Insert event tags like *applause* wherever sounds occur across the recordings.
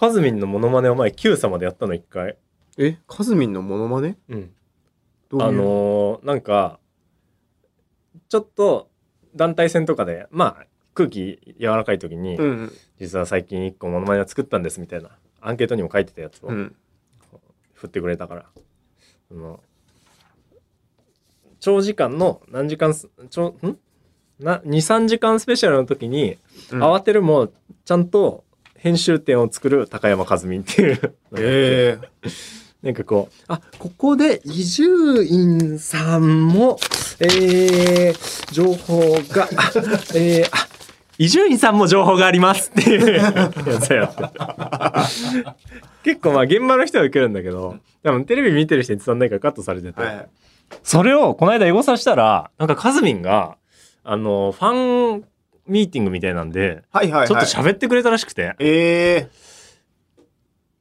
カズミンのモノマネを前 Q 様でやったの一回。えカズミンのモノマネ？うん。あのーなんかちょっと団体戦とかでまあ空気柔らかい時に、うん実は最近一個モノマネを作ったんですみたいなアンケートにも書いてたやつをうん。振ってくれたから、その長時間の何時間すちょん？な23時間スペシャルの時に、うん。慌てるもちゃんと編集点を作る高山和美っていうええなんかこう、あ、ここで伊集院さんも、えー、情報が、あえー、あ、伊集院さんも情報がありますっていうやつやって。結構まあ現場の人は受けるんだけど、多分テレビ見てる人に伝わんないからカットされてて。はいそれをこの間エゴサしたら、なんかカズミンが、あの、ファンミーティングみたいなんで、はいはいはい。ちょっと喋ってくれたらしくて、え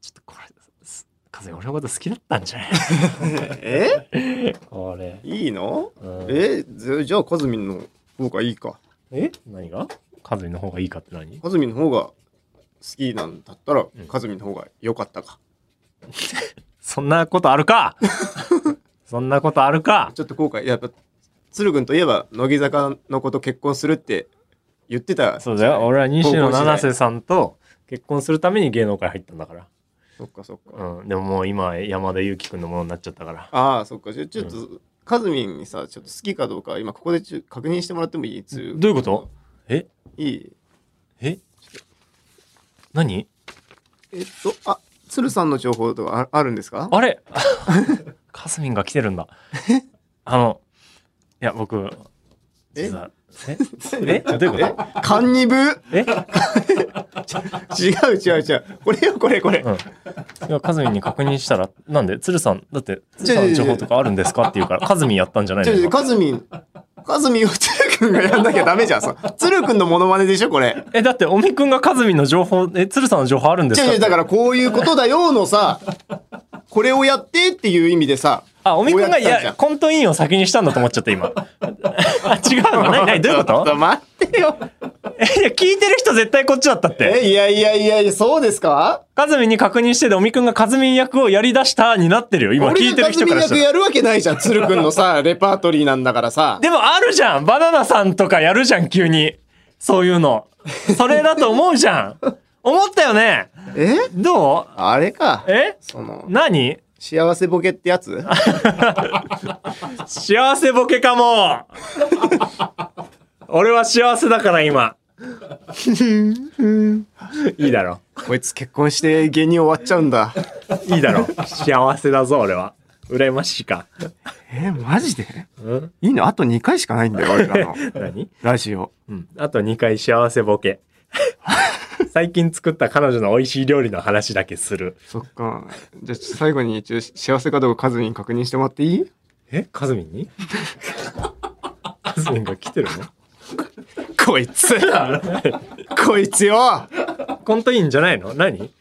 ちょっとこれ、すカズミン俺のこと好きだったんじゃない？*laughs* え？えこれ。いいの？うん。え？じじゃあカズミンの方がいいか。え？何が？カズミの方がいいかって何？カズミンの方が好きなんだったら、ん。カズミンの方が良かったか。*laughs* そんなことあるか？*laughs* そんなことあるか？ちょっと後悔。やっぱ鶴君といえば乃木坂の子と結婚するって言ってたそうだよ。俺は西野七瀬さんと結婚するために芸能界入ったんだから。そっかそっか、うん。でももう今山田裕貴君のものになっちゃったから。ああそっか。じゃあちょっと、カズミンにさちょっと好きかどうか今ここでちょ確認してもらってもいい？つどういうこと？え？いい？え？何？えっとあ鶴さんの情報とかああるんですか？あれ？*laughs* カズミンが来てるんだ。あのいや僕え？実はえ？*laughs* え？どういうこと？カンニブ？え？*laughs* 違う違う違う。これよこれこれ、うん。いや、カズミンに確認したら、なんで、鶴さん、だって、鶴さんの情報とかあるんですか？って言うから、カズミンやったんじゃないのカズミンカズミンを鶴君がやんなきゃダメじゃん。鶴君のモノマネでしょこれ。え、だって、尾身くんがカズミンの情報、え、鶴さんの情報あるんですか？違う違うだからこういうことだよのさこれをやってっていう意味でさあ、尾身くんが、いやコントインを先にしたんだと思っちゃった、今。*laughs* あ、違うの？*laughs* 何何？どういうこちょっと待ってよ。え、*laughs* いや、聞いてる人絶対こっちだったって。えいやいやいやいやそうですか？カズミンに確認してで、尾身くんがカズミン役をやり出したになってるよ。今、聞いてる人からしたら。俺がカズミン役やるわけないじゃん鶴君のさレパートリーなんだからさ。でも、あるじゃん。バナナさんとかやるじゃん、急に。そういうの。それだと思うじゃん。思ったよね。え？どう？あれか。え？その。何？幸せボケってやつ？*laughs* 幸せボケかも。俺は幸せだから今。*laughs* いいだろ。こいつ結婚して芸人終わっちゃうんだ。いいだろ。幸せだぞ俺は。羨ましいか。えマジで？うん？いいの？あと2回しかないんだよ俺らの。*laughs* 何？ラジオ。うん。あと2回幸せボケ最近作った彼女の美味しい料理の話だけする。そっか。じゃあ最後に一応幸せかどうかカズミン確認してもらっていい？え？カズミンに？*laughs* カズミンが来てるの？こいつこいつよ。コントインじゃないの？何？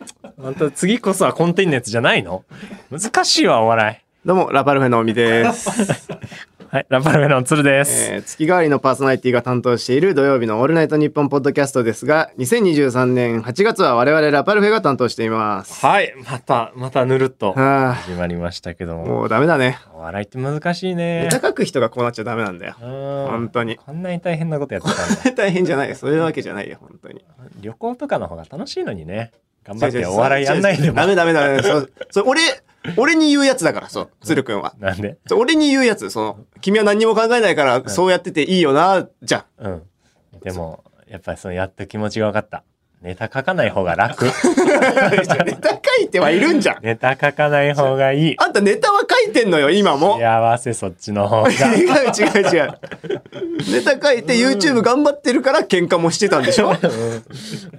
あんた次こそはコンテンツじゃないの？難しいわお笑い。どうもラパルフェのおみです、*laughs* はいラパルフェの鶴です、えー月替わりのパーソナリティが担当している土曜日のオールナイトニッポンポッドキャストですが2023年8月は我々ラパルフェが担当しています。はいまたまたぬるっとはあ。始まりましたけども。もうダメだね。お笑いって難しいね。ネタ書く人がこうなっちゃダメなんだよ。うん。本当に。こんなに大変なことやってたんだ。*laughs* 大変じゃないよ。そういうわけじゃないよ本当に。旅行とかの方が楽しいのにね頑張ってお笑いやんないでも。ダメダメダメ。そう。そう俺俺に言うやつだからそう。鶴くんは。なんで？そう俺に言うやつ。その君は何にも考えないからそうやってていいよなじゃんうん。でもやっぱりそのやった気持ちが分かったネタ書かない方が楽。*laughs* ネタ書いてはいるんじゃん。ネタ書かない方がいい。あんたネタは書いてんのよ今も。幸せそっちの方が。*laughs* 違う違う違う。ネタ書いて YouTube 頑張ってるから喧嘩もしてたんでしょ？*laughs*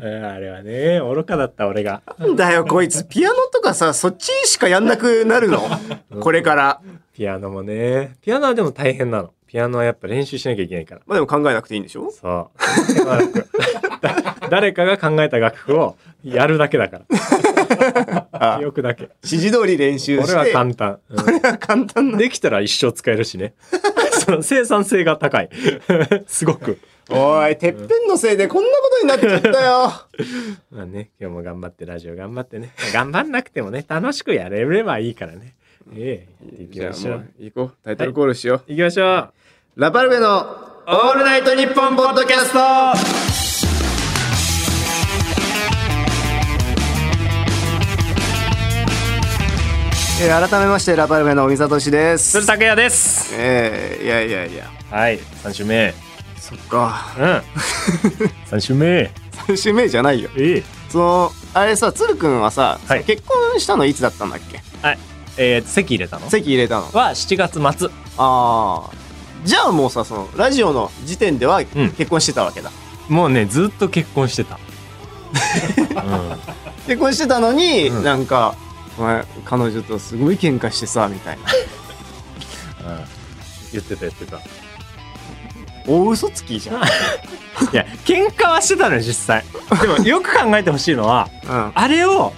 うん。あれはね愚かだった俺が。なんだよこいつ。ピアノとかさそっちしかやんなくなるの？これから。ピアノもね。ピアノはでも大変なの。ピアノはやっぱ練習しなきゃいけないから。まあでも考えなくていいんでしょ？そう誰かが考えた楽譜をやるだけだから。*laughs* 記憶だけ。指示通り練習して。俺は簡単、うん。これは簡単な。できたら一生使えるしね。*laughs* その生産性が高い。*laughs* すごく。おいてっぺんのせいでこんなことになっちゃったよ。まあね、今日も頑張ってラジオ頑張ってね。頑張んなくてもね、楽しくやれればいいからね。ええ、行きましょう。行こう。タイトルコールしよう、行きましょう。ラパルフェのオールナイトニッポンポッドキャストえー改めましてラパルフェの尾身聡です鶴拓也です。えー、いやいやいやはい、三週目。そっかうん。*laughs* 三週目。3週目じゃないよええ。そのあれさ鶴くんはさ、はい結婚したのいつだったんだっけ？はい。えー、席入れたの？籍入れたのは7月末。ああじゃあもうさそのラジオの時点ではん結婚してたわけだ、もうね、ずっと結婚してた。*laughs* う結婚してたのに、うんなんかお前彼女とすごい喧嘩してさみたいなん。うん。言ってた言ってた。い大嘘つきじゃん、うん、や、喧嘩はしてたのよ、実際。でも、よく考えてほしいのは、あれを、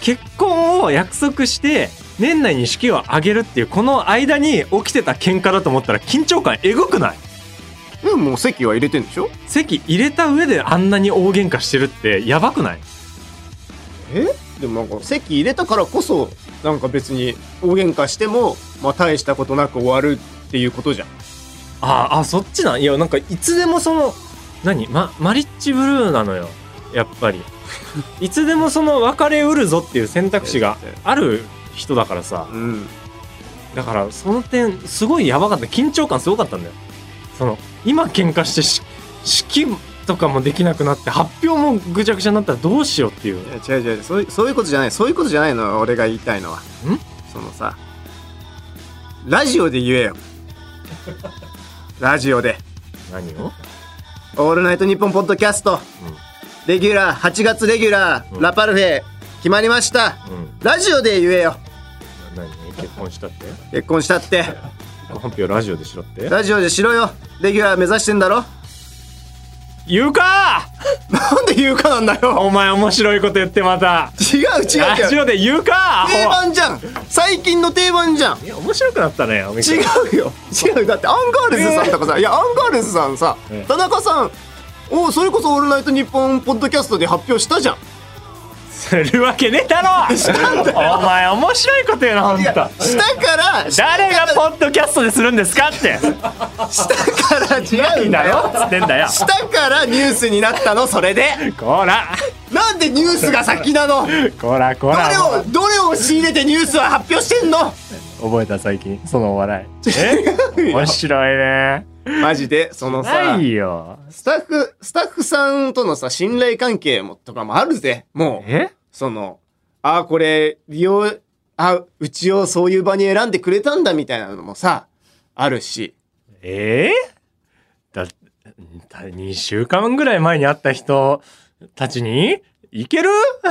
結婚を約束して、年内に式を挙げるっていう、この間に起きてた喧嘩だと思ったら、緊張感えぐくない？でももう籍は入れてんでしょ？席入れた上であんなに大喧嘩してるって、やばくない？え？でもなんか籍入れたからこそなんか別に大喧嘩してもまあ大したことなく終わるっていうことじゃん。ああそっちなん？いやなんかいつでもその何？まマリッジブルーなのよ。やっぱり。*laughs* いつでもその別れうるぞっていう選択肢がある人だからさ。うん。だからその点すごいやばかった。緊張感すごかったんだよ。その今喧嘩してし式とかもできなくなって発表もぐちゃぐちゃになったらどうしようっていう。いや違う違う。そういうそういうことじゃない。そういうことじゃないの俺が言いたいのは。ん？そのさラジオで言えよ。*laughs* ラジオで。何を、「オールナイトニッポン」ポッドキャスト。レギュラー8月レギュラー、うん。ラパルフェ決まりました。うんうん。ラジオで言えよ。何？結婚したって？結婚したって。*laughs* 発表ラジオでしろって？ラジオでしろよ。レギュラー目指してんだろ言うか！なんで言うかなんだよ。お前面白いこと言ってまた。違う違う違う。ラジオで言うか！定番じゃん。最近の定番じゃん。いや面白くなったね違うよ。違うだってアンガールズさんとかさ、いやアンガールズさんさ、ええ。田中さんおそれこそ「オールナイトニッポン」ポッドキャストで発表したじゃんするわけねえだろお前面白いこと言うなほんと。したから誰がポッドキャストでするんですかって。したから違うんだだよつってんだよ。したからニュースになったのそれで。こら。なんでニュースが先なの？こらこどれらをどれを仕入れてニュースは発表してんの？覚えた最近そのお笑い。え *laughs* 面白いね。マジで？そのさ。ないよ。スタッフスタッフさんとのさ信頼関係もとかもあるぜ。もう。え？そのあこれ利用あうちをそういう場に選んでくれたんだみたいなのもさあるし。え？ー、だだ2週間ぐらい前に会った人たちに？いける、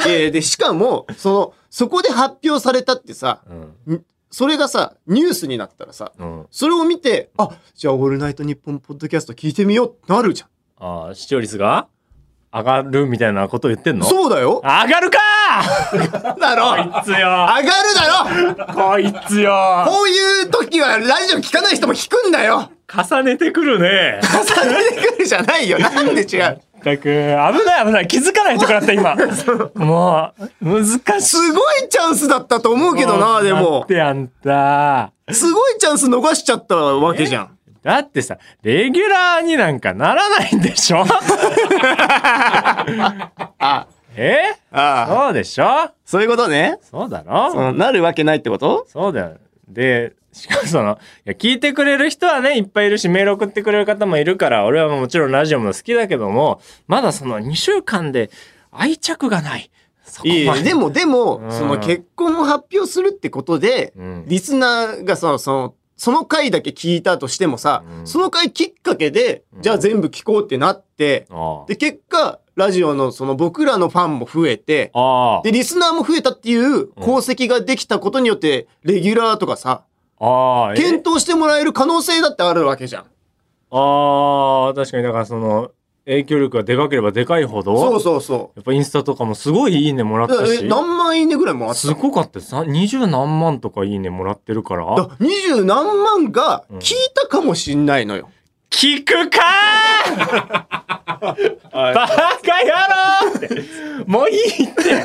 えーでしかもそのそこで発表されたってさうんそれがさニュースになったらさうん、それを見てあじゃあ「オールナイトニッポン」ポッドキャスト聞いてみようってなるじゃああ視聴率が？上がるみたいなこと言ってんんの？そうだよ。上がるか！だろ。こいつよ。上がるだろ。こいつよ。こういう時はラジオ聞かない人も聞くんだよ。重ねてくるね。重ねてくるじゃないよ。なんで違う？ったく危ない危ない気づかないとこだった今。もう難しい。すごいチャンスだったと思うけどなでだもってあんた。すごいチャンス逃しちゃったわけじゃん。だってさレギュラーになんかならないんでしょ？あ *laughs* え？ああ。そうでしょ？そういうことね。そうだろ？そのなるわけないってこと？そうだよ。で、しかもその、いや、聞いてくれる人はね、いっぱいいるし、メール送ってくれる方もいるから、俺はもちろんラジオも好きだけども、まだその2週間で愛着がない。そこいまで。やでもでもうん。その結婚を発表するってことでうん。リスナーがさそのその回だけ聞いたとしてもさ、うん。その回きっかけで、うん。じゃあ全部聞こうってなって、あで、結果、ラジオのその僕らのファンも増えて、で、リスナーも増えたっていう功績ができたことによって、レギュラーとかさ、あ。あ検討してもらえる可能性だってあるわけじゃん。ああ、確かに、だからその、影響力がでかければでかいほど、そうそうそやっぱインスタとかもすごいいいねもらっう。だからえたし、何万いいねぐらいもあったすごかったさ、二十何万とかいいねもらってるから、だ二十何万がうん聞いたかもしんないのよ。聞くかーバカ野郎って。もういいって。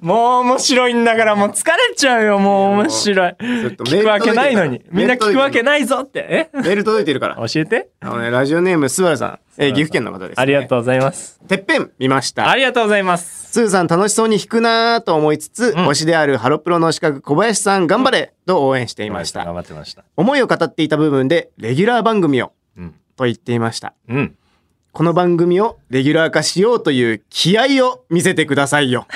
もう面白いんだからもう疲れちゃうよ、もう面白い。聞くわけないのに。みんな聞くわけないぞって。え？メール届いてるから。教えて。あのね、ラジオネーム、スバルさん。えー岐阜県の方です、ね。ありがとうございます。てっぺん見ました。ありがとうございます。スーさん楽しそうに弾くなーと思いつつ、推しであるハロプロの資格小林さん頑張れと応援していました。頑張ってました。思いを語っていた部分で、レギュラー番組を、うん。と言っていました。うん。この番組をレギュラー化しようという気合を見せてくださいよ。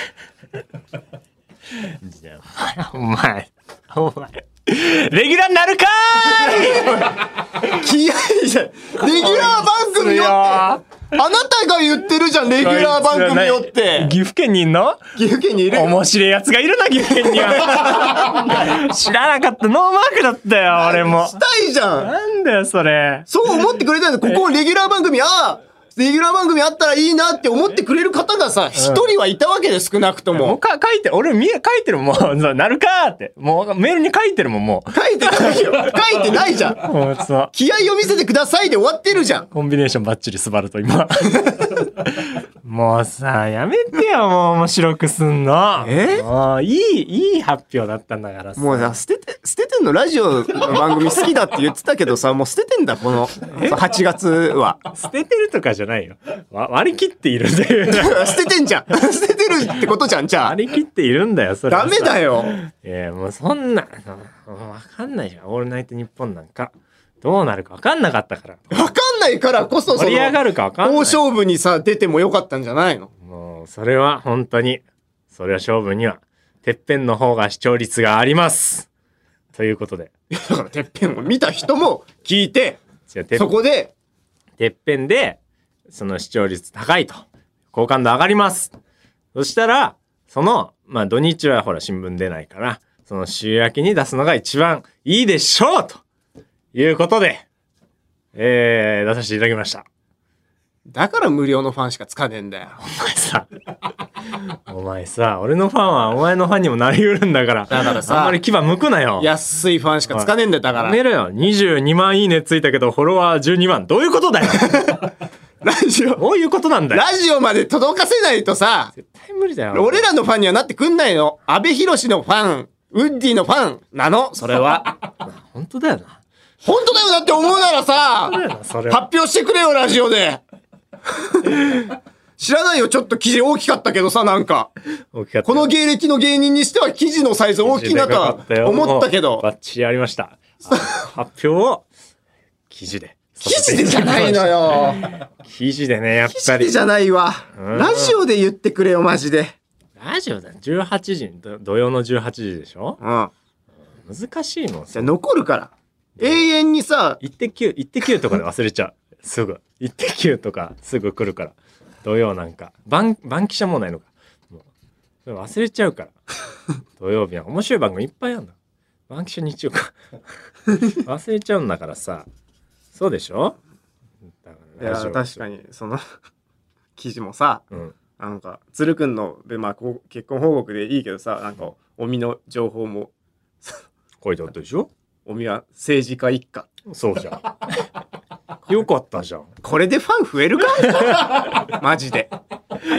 じゃあ、お前、お前、レギュラーになるかーい *laughs* 気合じゃん。レギュラー番組よって。あなたが言ってるじゃん、レギュラー番組よって。岐阜県にいんの？岐阜県にいるよ。面白いやつがいるな、岐阜県には。*laughs* 知らなかった。ノーマークだったよ、俺も。したいじゃん。なんだよ、それ。そう思ってくれたんだ。ここレギュラー番組、ああ、レギュラー番組あったらいいなって思ってくれる方がさ、一人はいたわけで少なくとも。もうか書いて、俺見え、書いてるもん、もう、なるかーって。もうメールに書いてるもん、もう。書いてないよ。*laughs* 書いてないじゃん。*laughs* 気合を見せてくださいで終わってるじゃん。コンビネーションバッチリスバルと今。*laughs* もうさ、やめてよ、もう面白くすんの。え？もういい、いい発表だったんだからさ。もうさ、捨てて、捨ててんのラジオの番組好きだって言ってたけどさ、もう捨ててんだ、この8月は。捨ててるとかじゃないよ。わ割り切っているっていう。*laughs* 捨ててんじゃん。捨ててるってことじゃん、じゃあ。割り切っているんだよ、それはダさ。メだよ。いや、もうそんな、わかんないじゃん。オールナイトニッポンなんか。どうなるかわかんなかったから。わかんないからこそ、その、盛り上がるかわかんない。大勝負にさ、出てもよかったんじゃないの？もう、それは本当に、それは勝負には、てっぺんの方が視聴率があります。ということで。だから、てっぺんを見た人も聞いて、じゃあてっそこで、てっぺんで、その視聴率高いと。好感度上がります。そしたら、その、まあ土日はほら新聞出ないから、その週明けに出すのが一番いいでしょうということで、えー、出させていただきました。だから無料のファンしかつかねえんだよ。お前さ、お前さ、俺のファンはお前のファンにもなりうるんだから、だからさあんまり牙向くなよ。安いファンしかつかねえんだよ、だから。やめろよ。22万いいねついたけど、フォロワー12万。どういうことだよ。ラジオ、どういうことなんだよ。ラジオまで届かせないとさ、絶対無理だよ。俺らのファンにはなってくんないの。安倍博士のファン、ウッディのファンなの、それは。*laughs* 本当だよな。本当だよだって思うならさ。発表してくれよ、ラジオで。知らないよ、ちょっと記事大きかったけどさ、なんか。かこの芸歴の芸人にしては記事のサイズ大きいなとは思ったけど。バッチリありました。*laughs* 発表を記事で。記事でじゃないの。よ。記事でね、やっ記ぱり。事でじゃないわ。うんラジオで言ってくれよ、マジで。ラジオだよ。18時土曜の18時でしょ？うん。難しいもん。じゃあ残るから。永遠にさ、一滴九、一滴九とかで忘れちゃう。*laughs* すぐ。一滴九とかすぐ来るから。土曜なんか。番、番記者もないのか。忘れちゃうから。*laughs* 土曜日は面白い番組いっぱいあるんだ。番記者日曜か。*laughs* 忘れちゃうんだからさ。そうでしょ？だかいや、確かに、その、記事もさ、うん。なんか、鶴くんの、で、まあ、こう結婚報告でいいけどさ、なんか、おみの情報も、書いてあったでしょ？おみは政治家一家。そうじゃん。よかったじゃん。これでファン増えるか？*laughs* マジで。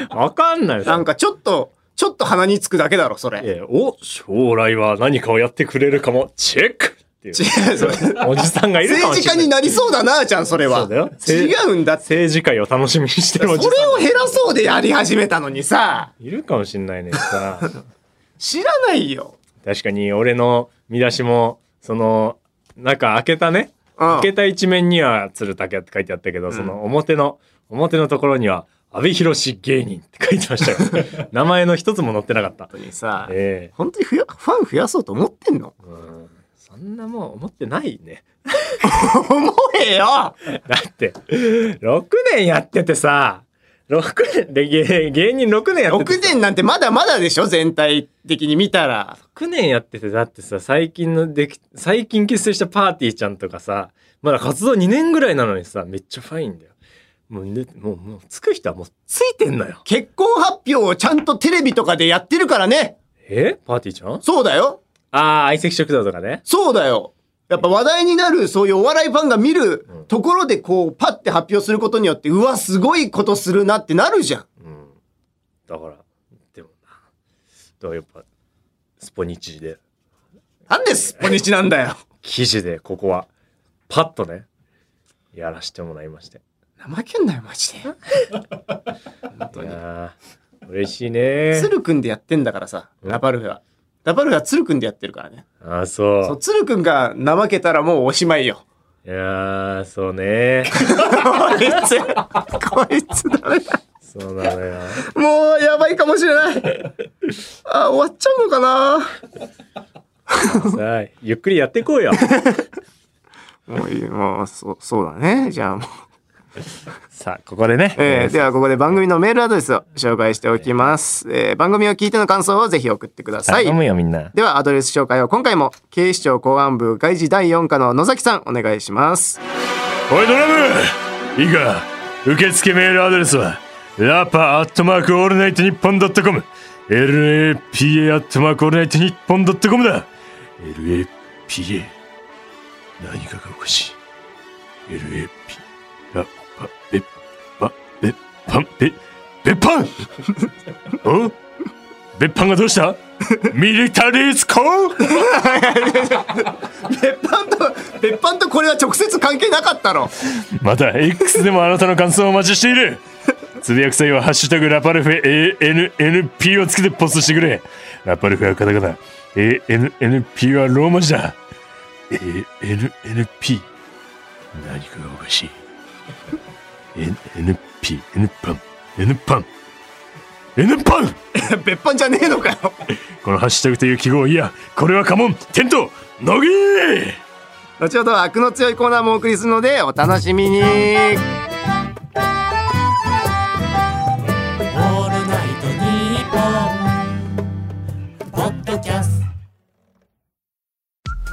わかんないよなんか、ちょっと、ちょっと鼻につくだけだろ、それ。えーお、将来は何かをやってくれるかも、チェックっていう違う、それ。おじさんがいるかも政治しれない。家になりそうだな、ちゃん、それは。そうだよ違うんだ。政治界を楽しみにしてるおじさんそれを減らそうでやり始めたのにさ、いるかもしんないねさ *laughs* 知らないよ。確かに俺の見出しもその中開けたね。うん開けた一面には鶴竹って書いてあったけど、その表の表のところには阿部寛芸人って書いてましたよ。*laughs* 名前の一つも載ってなかった。本当にさ、え本当にふやファン増やそうと思ってんの？えうん。そんなもん思ってないね。*laughs* 思えよ！*laughs* だって6年やっててさ6年で芸芸人6年やってて6年なんてまだまだでしょ全体的に見たら。6年やっててだってさ最近のでき最近結成したパーティーちゃんとかさまだ活動2年ぐらいなのにさめっちゃファインだよもう,、ね、もうもうつく人はもうついてんのよ結婚発表をちゃんとテレビとかでやってるからね。え？パーティーちゃん？そうだよ。ああ相席食堂とかねそうだよ。やっぱ話題になるそういうお笑いファンが見るところでこうパッて発表することによってうわすごいことするなってなるじゃん。うん。だから、でもな。だからやっぱ、スポニチで、なんでスポニチなんだよ。記事でここは、パッとね、やらせてもらいまして。怠けんなよマジで。本 *laughs* 当いに嬉しいね鶴くんでやってんだからさラパルフェはラパルフェは鶴くんでやってるからね。あーそう。そう鶴くんが怠けたらもうおしまいよ。いやーそうね。こいつこいつダメだ？そうなのよ。もうやばいかもしれない。あ終わっちゃうのかな？さあゆっくりやっていこうよ。*laughs* もういいもうそうそうだね。じゃあもう *laughs* さあここでね、えーではここで番組のメールアドレスを紹介しておきます、えー番組を聞いての感想をぜひ送ってください。頼むよみんな。ではアドレス紹介を今回も警視庁公安部外事第4課の野崎さんお願いします。おいドラム。いいか受付メールアドレスはラパアットマークオールナイトニッポンドットコム。LAPA アットマークオールナイトニッポンドットコムだ。LAPA 何かがおかしい。LAP パンベ別班？*laughs* お？別班がどうした？ミリタリースコー別班と別班とこれは直接関係なかったの？また X でもあなたの感想をお待ちしている。つぶやく際は「ハッシュタグラパルフェ ANNP」をつけてポストしてくれ。ラパルフェはカタカナ。ANNP はローマ字だ。ANNP 何かがおかしい。NNP N パン N パン N パン。*laughs* 別班じゃねえのかよ。*laughs* このハッシュタグという記号いやこれはカモンテント乃木。後ほど悪の強いコーナーもお送りするのでお楽しみに。オールナイトニッポン」ポッドキャスト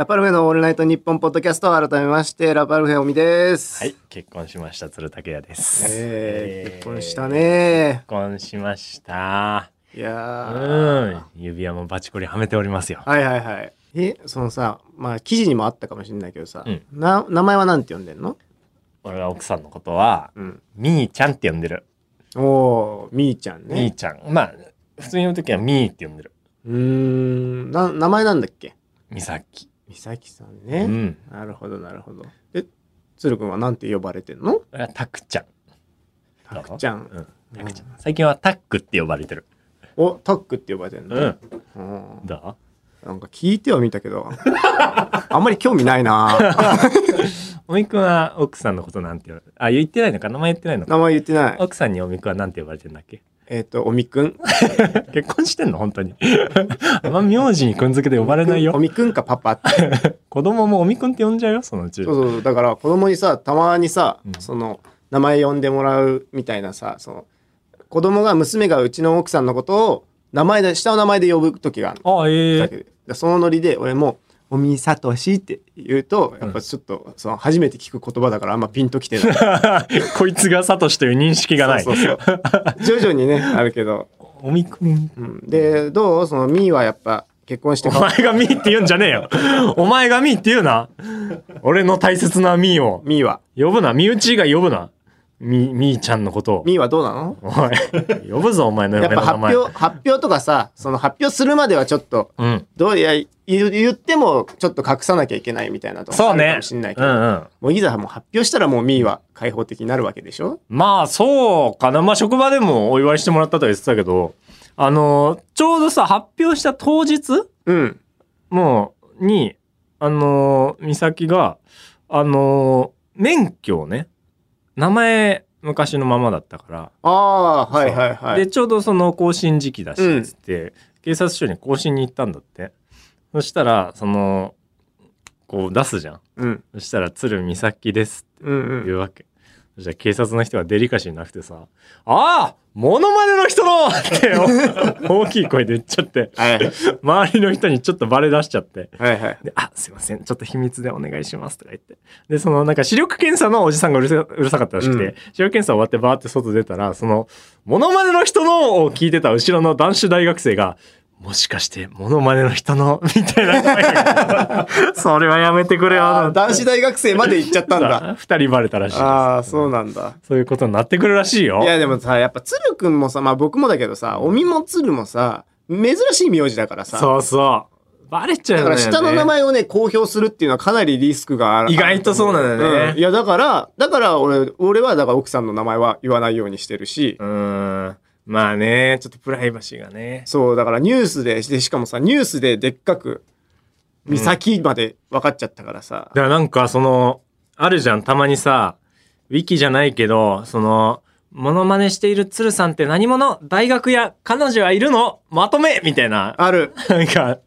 ラパルフェのオールナイトニッポンポッドキャスト改めましてラパルフェおみです。はい結婚しました都留拓也です。えー、結婚したね。結婚しました。いやうーん。指輪もバチコリはめておりますよ。はいはいはい。えそのさまあ記事にもあったかもしれないけどさ、うん。な名前はなんて呼んでんの？俺が奥さんのことはうん。みーちゃんって呼んでる。おおみーちゃんみーねちゃん。まあ普通に呼ぶ時はみーって呼んでる。うーん。な名前なんだっけ？みさきさんうね、ん。なるほどなるほど。で鶴くんはなんて呼ばれてんの？俺はタクちゃん。たくちゃん、うん。タクちゃん。最近はタックって呼ばれてる。おタックって呼ばれてんの、うん。うん。どなんか聞いてはみたけど。*laughs* あんまり興味ないな。う *laughs* おみくんは奥さんのことなんて呼ばれあ言ってないのか？名前言ってないのか？名前言ってない。奥さんにおみくんはなんて呼ばれてんだっけ？えっ、とおみくん。*laughs* 結婚してんの？本当に。*laughs* あんま名字にくんづけで呼ばれないおよみくんかパパって。*laughs* 子供もおみくんって呼んじゃうよそのうち。そうそうだから子供にさたまにさ、うん。その名前呼んでもらうみたいなさその子供が娘がうちの奥さんのことを名前で下の名前で呼ぶ時があるの。あええ。だけどでそのノリで俺も「おみさとし」って言うとやっぱちょっとその初めて聞く言葉だからあんまピンときてない。*laughs* こいつがサトシという認識がない。そうそうそう。徐々にねあるけど、おみくんうん、でどう？そのみーはやっぱ結婚してお前がミーって言うんじゃねえよ。お前がミーって言うな。俺の大切なミーを。みーは。呼ぶな。身内以外呼ぶなみみーちゃんのことを。みーはどうなの？おい呼ぶぞお前のやっぱ発表発表とかさその発表するまではちょっとうん。どういや言言ってもちょっと隠さなきゃいけないみたいなとこあるかそうね。もしんないけど、うんうん。もういざもう発表したらもうみーは開放的になるわけでしょ？まあそうかな。まあ職場でもお祝いしてもらったとは言ってたけどあのちょうどさ発表した当日？うん。もうにあの美咲があの免許をね名前昔のままだったから。ああはいはいはい。でちょうどその更新時期だしうんつって、警察署に更新に行ったんだって。そしたらそのこう出すじゃん。うん。そしたら「鶴美咲です」ってうんうん。言うわけ、そしたら警察の人がデリカシーなくてさ、ああモノマネの人のって *laughs* 大きい声で言っちゃって、はい。周りの人にちょっとバレ出しちゃって。はいはい。で、あ、すいません。ちょっと秘密でお願いしますとか言って。で、そのなんか視力検査のおじさんがうるさうるさかったらしくて、うん視力検査終わってバーって外出たら、その、モノマネの人のを聞いてた後ろの男子大学生が、もしかして、モノマネの人の、*laughs* みたいな。*laughs* それはやめてくれよ。男子大学生まで行っちゃったんだ。*laughs* 二人バレたらしい。ああ、そうなんだ。そういうことになってくるらしいよ。いやでもさ、やっぱ鶴くんもさ、まあ僕もだけどさ、おみも鶴もさ、珍しい名字だからさ。そうそう。バレちゃうだよね。から下の名前をね、公表するっていうのはかなりリスクがある。意外とそうなんだよねうんいやだから、だから俺、俺はだから奥さんの名前は言わないようにしてるし、うーん。まあね、ちょっとプライバシーがね。そう、だからニュースで、でしかもさ、ニュースででっかく、岬まで分かっちゃったからさ。だからなんかその、あるじゃん、たまにさ、ウィキじゃないけど、その、モノマネしている鶴さんって何者大学や彼女はいるのまとめみたいな。ある。なんか、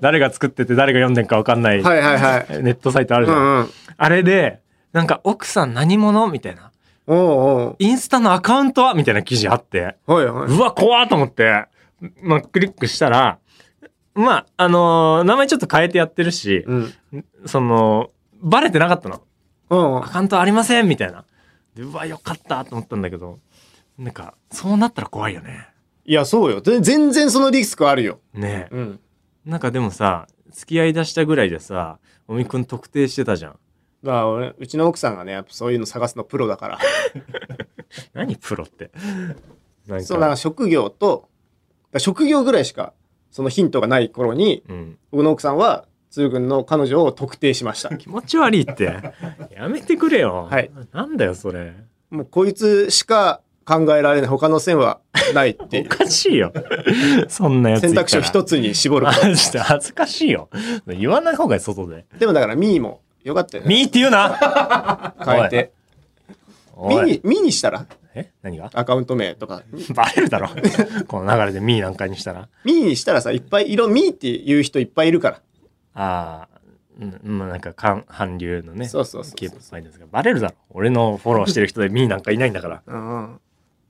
誰が作ってて誰が読んでんかわかんない、はいはいはい。ネットサイトあるじゃん。うんうん。あれで、なんか奥さん何者みたいな。おうおう。インスタのアカウントはみたいな記事あって。はいはいうわ、怖っと思って、まあ、クリックしたら、まあ、あのー名前ちょっと変えてやってるし、うん。その、バレてなかったの。うんア。カウントありませんみたいな。で、うわ、よかったと思ったんだけど、なんか、そうなったら怖いよね。いや、そうよ。ぜ全然そのリスクあるよ。ねえ。うん。なんかでもさ、付き合い出したぐらいでさ、おみくん特定してたじゃん。だから俺、うちの奥さんがね、やっぱそういうの探すのプロだから。*laughs* 何プロって？なんそう、だからか、職業と、だから職業ぐらいしか、そのヒントがない頃に、うん。僕の奥さんは、鶴君の彼女を特定しました。気持ち悪いって。やめてくれよ。はい。なんだよ、それ。もうこいつしか考えられない他の線はないっていおう。かしいよ。そんなやついたら。選択肢を一つに絞る。マジで恥ずかしいよ。言わない方がいい、外で。でもだからミーもよかったよね。ミーって言うな *laughs* 変えて。ミおいに、ミにしたら？え？何が？アカウント名とか。バレるだろ。*laughs* この流れでミーなんかにしたら？ミにしたらさ、いっぱい色、ミーっていう人いっぱいいるから。ああ、うん、まあなんか韓韓流のね。そうそうそうそうケーですが、バレるだろ。俺のフォローしてる人でミーなんかいないんだから。うん。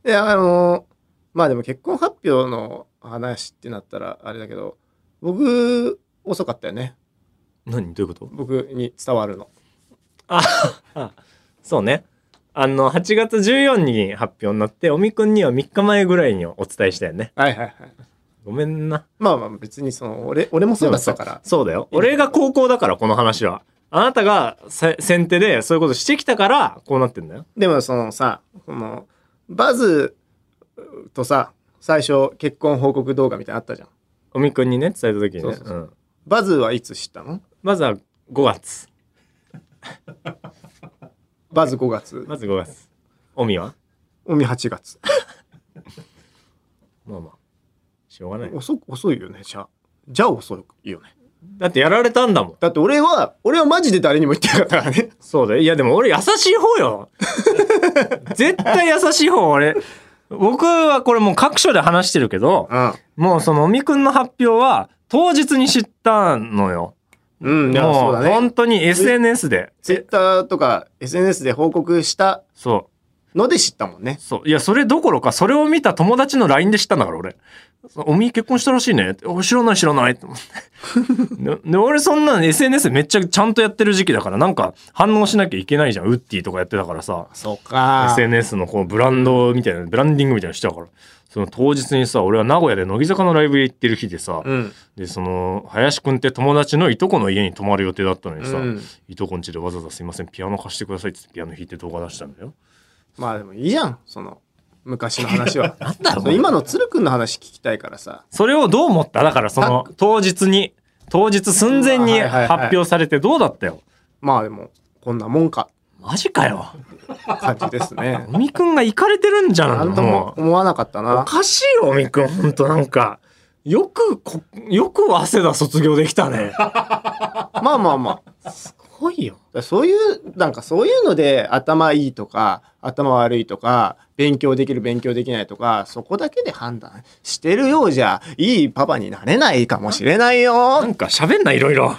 で、あのまあでも結婚発表の話ってなったらあれだけど、僕、遅かったよね。何？どういうこと？僕に伝わるの。あ *laughs* あ、そうね。あの、8月14に発表になって、おみくんには3日前ぐらいにお伝えしたよね。はいはいはい。ごめんな。まあまあ別にその、俺、俺もそうだったから。そうだよ。俺が高校だから、この話は。あなたがせ先手でそういうことしてきたから、こうなってんだよ。でもそのさ、その、バズとさ、最初結婚報告動画みたいなのあったじゃん。おみくんにね、伝えた時にね。バズはいつ知ったの？まずは5月。バズ5月。まず5月。おみは？おみ8月。まあまあ。しょうがない。遅遅いよね、じゃあ。じゃあ遅いよね。だってやられたんだもん。だって俺は、俺はマジで誰にも言ってなかったからね。そうだよ。いやでも俺優しい方よ。*laughs* 絶対優しい方、俺。僕はこれもう各所で話してるけど、うん。もうそのおみくんの発表は当日に知ったのよ。うん、いや、そもううだね。本当に SNS で。ツイッターとか SNS で報告したそう。ので知ったもんね。そう。いや、それどころか、それを見た友達の LINE で知ったんだから、俺。おみ結婚したらしいね。お知らない知らないって思って。*laughs* でで、俺そんなの SNS めっちゃちゃんとやってる時期だから、なんか反応しなきゃいけないじゃん。ウッディとかやってたからさ。そうか SNS のこうブランドみたいな、ブランディングみたいなのしてたから。その当日にさ、俺は名古屋で乃木坂のライブへ行ってる日でさ、うん。で、その、林くんって友達のいとこの家に泊まる予定だったのにさ、うんいとこん家でわざわざすいません、ピアノ貸してくださいっってピアノ弾いて動画出したんだよ。まあでもいいじゃん、その、昔の話は。*laughs* なんだろそう今の鶴くんの話聞きたいからさ。それをどう思った？だからその当日に当日寸前に発表されてどうだったよ？まあでも、こんなもんか、マジかよ感じですね。おみくんが行かれてるんじゃなんんともも思わなかったうおな。かしいよおみくんほんとなんかよくこよく早稲田卒業できたね *laughs* まあまあまあ。すごいよそういう、なんかそういうので頭いいとか、頭悪いとか、勉強できる勉強できないとか、そこだけで判断してるようじゃ、いいパパになれないかもしれないよな。んか喋んないいろいろなんか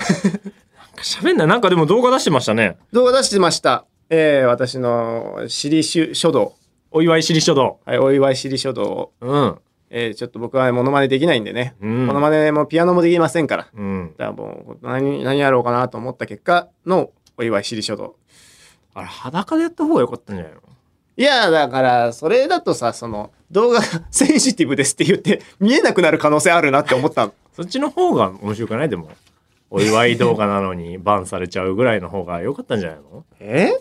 喋んない *laughs* なんかでも動画出してましたね動画出してました。えー私の私利書道、お祝いしり書道。はい、お祝い私利書道を、うん。えーちょっと僕はモノマネできないんでね、うんモノマネもピアノもできませんから、うん。だからもう何何やろうかなと思った結果のお祝い私利書道。あれ、裸でやった方が良かったんじゃないの？いやだからそれだとさその動画センシティブですって言って見えなくなる可能性あるなって思ったの。*laughs* そっちの方が面白くない？でも。お祝い動画なのにバンされちゃうぐらいの方が良かったんじゃないの？*laughs* え？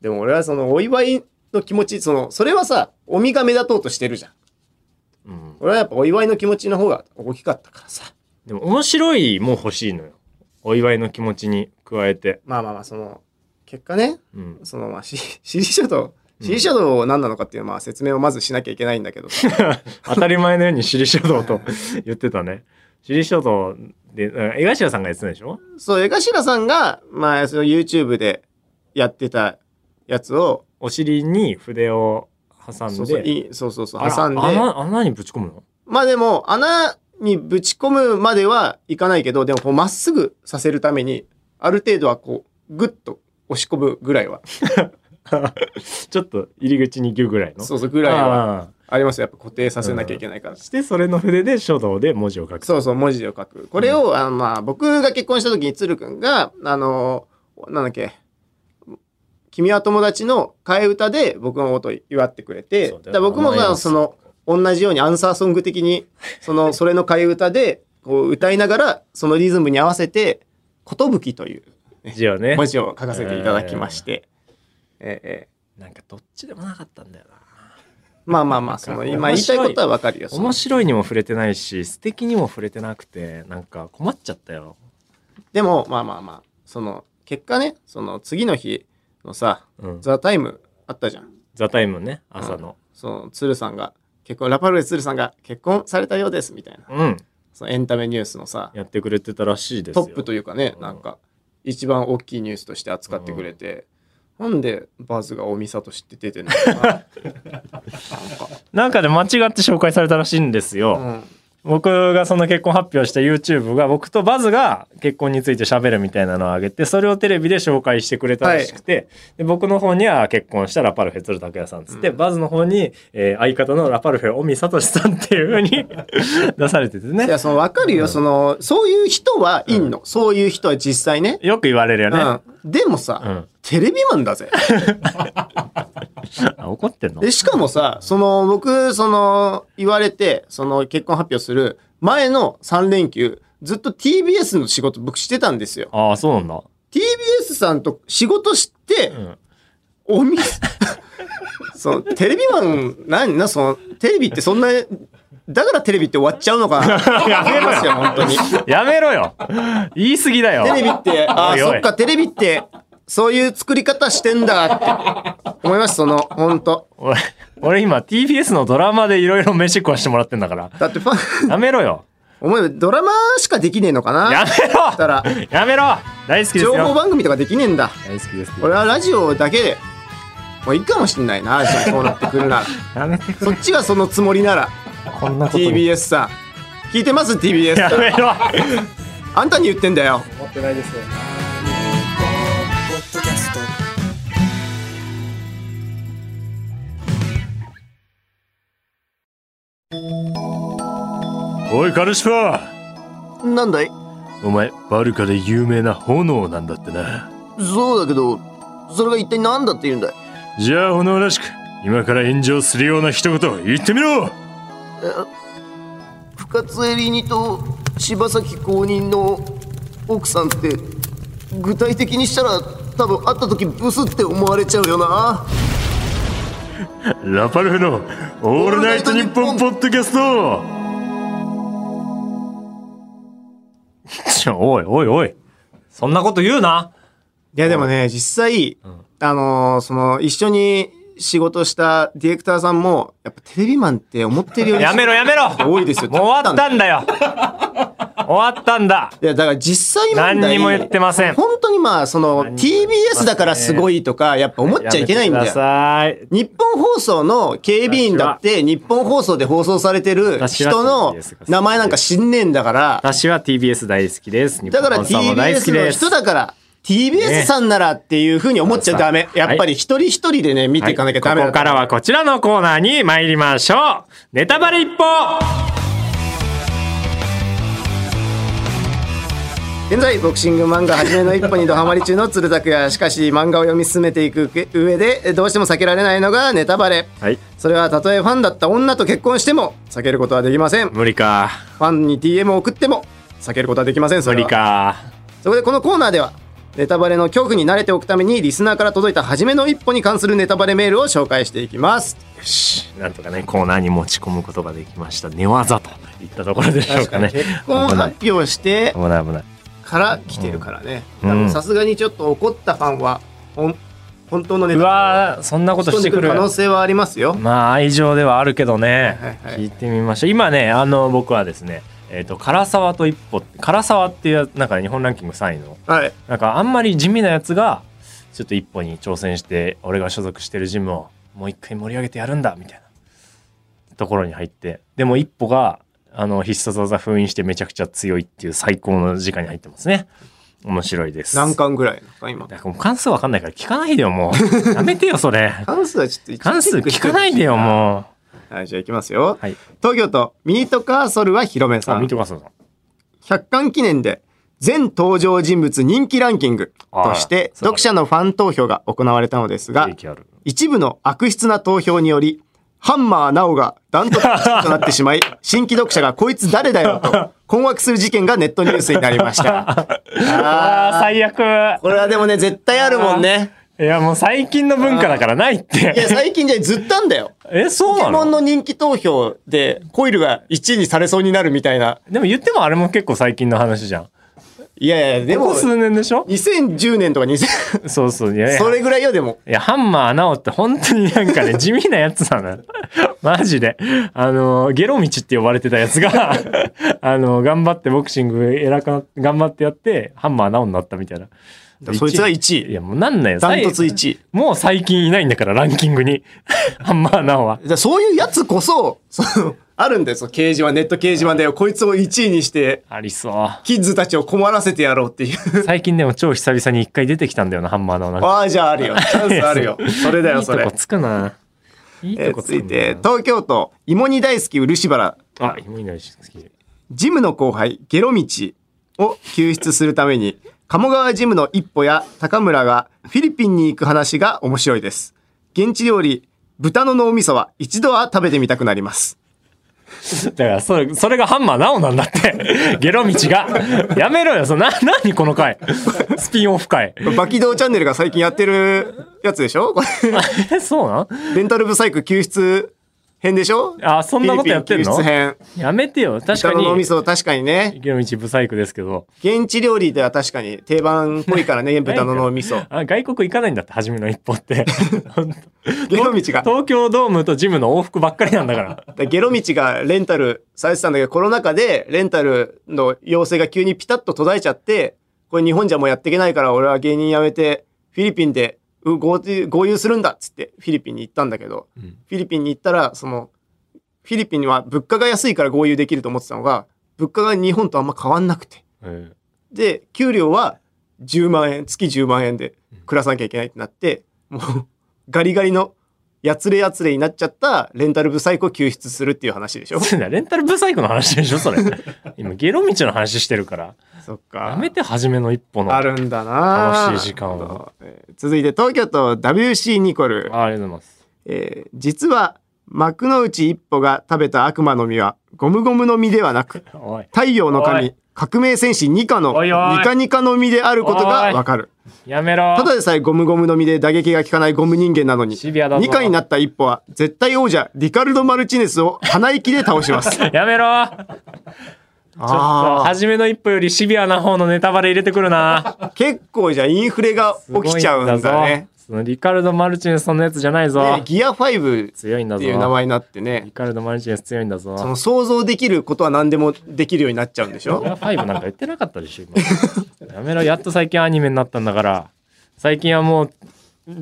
でも俺はそのお祝いの気持ちそのそれはさお身が目立とうとしてるじゃん。うん。俺はやっぱお祝いの気持ちの方が大きかったからさ。でも面白いも欲しいのよ。お祝いの気持ちに加えて。まあまあまあその結果ねうん。そのまあし私利書道私利書道何なのかっていうまあ説明をまずしなきゃいけないんだけどさ *laughs* 当たり前のように尻書道と言ってたね。尻書道で、うん江頭さんがやってたでしょ？そう江頭さんがまあその YouTube でやってたやつをお尻に筆を挟んで。そうそういそうそうそう挟んで穴穴にぶち込むの？まあでも穴にぶち込むまではいかないけどでもこうまっすぐさせるためにある程度はこうグッと押し込むぐらいは *laughs* ちょっと入り口にギュぐらいの？そうそうぐらいはあありますよやっぱ固定させなきゃいけないからあ。してそれの筆で書道で文字を書く。そうそう文字を書くこれを、あのまあ僕が結婚した時に鶴くんがあのなんだっけ君は友達の替え歌で僕のことを祝ってくれてだ僕も甘いやつさその同じようにアンサーソング的にそのそれの替え歌でこう歌いながらそのリズムに合わせて「寿」という字をね。文字を書かせていただきまして、えええなんかどっちでもなかったんだよな。まあまあまあその今言いたいことはわかるよ面白いにも触れてないし、素敵にも触れてなくて、なんか困っちゃったよ。でもまあまあまあその結果ねその次の日のさうん「ザタイムあったじゃん。ザタイムね、朝の。その鶴さんが結婚ラパルフェ鶴さんが結婚されたようですみたいな。うん。そのエンタメニュースのさやってくれてたらしいですよ。トップというかねうん。なんか一番大きいニュースとして扱ってくれて、なんでバズが大見里知って出てんのかな。*laughs* んか。で間違って紹介されたらしいんですよ。な、うん僕がその結婚発表した YouTube が僕とバズが結婚について喋るみたいなのを上げてそれをテレビで紹介してくれたらしくて、で僕の方には結婚したラパルフェ鶴拓也さんっつって、バズの方に、えー相方のラパルフェ尾身聡さんっていう風に *laughs* 出されてていねやその分かるよ、そのそういう人はいんの、そういう人は実際ね、よく言われるよね、うん、でもさ、うんテレビマンだぜ。*laughs* あ怒ってんの？でしかもさその僕その言われてその結婚発表する前の3連休ずっと TBS の仕事僕してたんですよ。ああそうなんだ、TBS さんと仕事して、うん、おみ *laughs* そのテレビマン何なそのテレビってそんなだからテレビって終わっちゃうのかな。*laughs* やめますよ本当に。やめろよ。言い過ぎだよ。テレビってあおいおい。そっかテレビってそういう作り方してんだって思いますその本当。俺俺今 TBS のドラマでいろいろ飯食わしてもらってんだから。だってファンやめろよ。思えばドラマしかできねえのかな？やめろ。たら。やめろ。大好きです情報よ番組とかできねえんだ。大好きです。俺はラジオだけで。もういいかもしんないなそうなってくるなら。やめてくれ。そっちがそのつもりなら。こんなことに。TBS さん。聞いてます？TBS さんやめろ。あんたに言ってんだよ。ポッドキャスおいカルシファーなんだい？お前バルカで有名な炎なんだってな。そうだけどそれが一体何だって言うんだい？じゃあ炎らしく今から炎上するような一言言ってみろ。深津絵里にと柴咲公認の奥さんって具体的にしたら多分会った時ブスって思われちゃうよな。ラパルフェの「オールナイトニッポン」ポッドキャストおいおいおい。そんなこと言うな。いやでもね実際、あのーその一緒に仕事したディレクターさんもやっぱテレビマンって思ってるよりやめろやめろ。多いですよ。もう終わったんだよ。終わったんだ。いやだから実際問題何にも言ってません。本当にまあその TBS だからすごいとかやっぱ思っちゃいけないんだ。よ日本放送の警備員だって日本放送で放送されてる人の名前なんか知んねえんだから。私は TBS 大好きです。日だから TBS の人だから TBS さんならっていうふうに思っちゃダメ。やっぱり一人一人でね、見ていかなきゃダメだはいここからはこちらのコーナーに参りましょう。ネタバレ一歩現在ボクシング漫画初めの一歩にドハマり中の鶴田也 *laughs* しかし漫画を読み進めていく上でどうしても避けられないのがネタバレはい。それはたとえファンだった女と結婚しても避けることはできませんフ無理か。ァンに DM を送っても避けることはできませんそ無理れはか。そこでこのコーナーではネタバレの恐怖に慣れておくためにリスナーから届いた初めの一歩に関するネタバレメールを紹介していきますよし。なんとかね、コーナーに持ち込むことができました。寝技といったところでしょうかね。結婚。発表して危ない危ない。から来てるからねさすがにちょっと怒ったファンはほん本当のネうタバわーそんなことしてくるる可能性はありますよまあ愛情ではあるけどね、はいはい聞いてみましょう今ねあの僕はですねえっ、と唐沢と一歩唐沢っていうなんか日本ランキング3位の。はい。なんかあんまり地味なやつがちょっと一歩に挑戦して俺が所属してるジムをもう一回盛り上げてやるんだみたいな。ところに入って。でも一歩があの必殺技封印してめちゃくちゃ強いっていう最高の時間に入ってますね。面白いです。何巻ぐらいのか今。だからもう関数わかんないから聞かないでよもう。やめてよそれ。*laughs* 関数はちょっと関数聞かないでよもはいじゃあいきますよ。うはい。東京都ミートカーソルは広めさん。あ見てください100巻記念で全登場人物人気ランキングとして読者のファン投票が行われたのですが一部の悪質な投票によりハンマーナオがダントツ1位となってしまい *laughs* 新規読者がこいつ誰だよと困惑する事件がネットニュースになりました。*laughs* あーあー最悪。これはでもね絶対あるもんねいやもう最近の文化だからないっいやて最近じゃずっとあんだよ。えそうポケモンなのの人気投票でコイルが1位にされそうになるみたいな。でも言ってもあれも結構最近の話じゃん。いやいやでもここ数年でしょ？2010年とか2000そうそういやいや。それぐらいよでも。いやハンマー直って本当になんかね地味なやつなのよ。マジで。あのゲロ道って呼ばれてたやつがあの頑張ってボクシング偉くな頑張ってやってハンマー直になったみたいなそいつが1位。いやもうなんないよ。ダントツ1位。もう最近いないんだからランキングに。*laughs* ハンマー直は。だからそういうやつこそそのあるんだよ。その掲示板ネット掲示板でこいつを1位にしてありそう。キッズたちを困らせてやろうっていう。最近でも超久々に一回出てきたんだよなハンマー直なんか。ああじゃああるよ。チャンスあるよ。*laughs* それだよそれ。いいとこつくな。いいえーとこついてよ東京都芋煮大好き漆原。あ芋いないし好き。ジムの後輩ゲロ道を救出するために鴨川ジムの一歩や高村がフィリピンに行く話が面白いです。現地料理豚の脳みそは一度は食べてみたくなります。だからそれそれがハンマー直なんだって。*laughs* ゲロ道が。やめろよ。そな何この回。スピンオフ回バキドーチャンネルが最近やってるやつでしょ？これ。*laughs* えそうなん？レンタルブサイク救出編でしょ？あそんなことやってんの？やめてよ。確豚かの脳みにそ確かにね。ゲロ道ブサイクですけど。現地料理では確かに定番っぽいからね *laughs* 豚の脳みそあ外国行かないんだって初めの一歩って。*laughs* ゲロ道が。東京ドームとジムの往復ばっかりなんだから。*laughs* でゲロ道がレンタルされてたんだけどコロナ禍でレンタルの要請が急にピタッと途絶えちゃってこれ日本じゃもうやっていけないから俺は芸人辞めてフィリピンでう合流合流するんだっつってフィリピンに行ったんだけど、ん。フィリピンに行ったらそのフィリピンは物価が安いから合流できると思ってたのが物価が日本とあんま変わんなくて。うんで給料は10万円月10万円で暮らさなきゃいけないってなってもうガリガリのやつれやつれになっちゃったレンタルブサイクを救出するっていう話でしょ？レンタルブサイクの話でしょそれ。*laughs* 今ゲロ道の話してるから。そっか。やめて初めの一歩のあるんだな。楽しい時間を。えー続いて東京都 WC ニコル、あありがとうございます。えー実は幕の内一歩が食べた悪魔の実はゴムゴムの実ではなく太陽の神革命戦士ニカのニカニカの実であることがわかる。やめろ。ただでさえゴムゴムの実で打撃が効かないゴム人間なのに。シビアだぞ。ニカになった一歩は絶対王者リカルド・マルチネスを鼻息で倒します。*laughs* やめろ。ちょっと初めの一歩よりシビアな方のネタバレ入れてくるな。結構じゃあインフレが起きちゃうんだね。ぞそのリカルド・マルチネスそんなやつじゃないぞ。でギア5強いんだぞ。っていう名前になってね。リカルド・マルチネス強いんだぞ。その想像できることは何でもできるようになっちゃうんでしょ？俺は5なんか言ってなかったでしょ今。*laughs* やめろやっと最近アニメになったんだから。最近はもう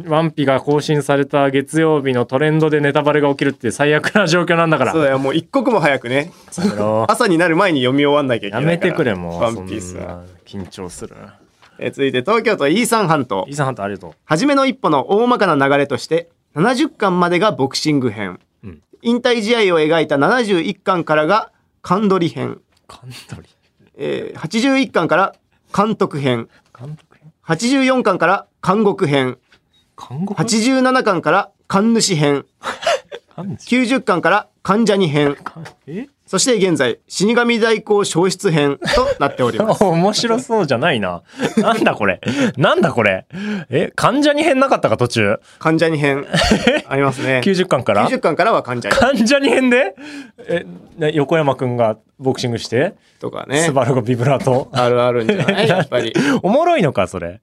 ワンピが更新された月曜日のトレンドでネタバレが起きるって最悪な状況なんだから。そうだよもう一刻も早くね。やめろ。朝になる前に読み終わんなきゃいけやないから。めてくれもうワンピースは。そんな緊張するえー続いて東京都イーサン半島イーサンハントありがとう。初めの一歩の大まかな流れとして70巻までがボクシング編、うん。引退試合を描いた71巻からが勘取り編、カントリーえー81巻から監督編。監督編？84巻から監獄編。看護87巻から神主編。看護90巻から患者に編。え？そして現在死神代行消失編となっております *laughs* 面白そうじゃないな。なんだこれ。なんだこれ。え、患者に変なかったか途中。患者に編ありますね *laughs* 90巻から？90巻からは患者に患者に変で？え、ね横山くんがボクシングして、とかねスバルがビブラート。あるあるんじゃない？やっぱり *laughs* おもろいのか、それ。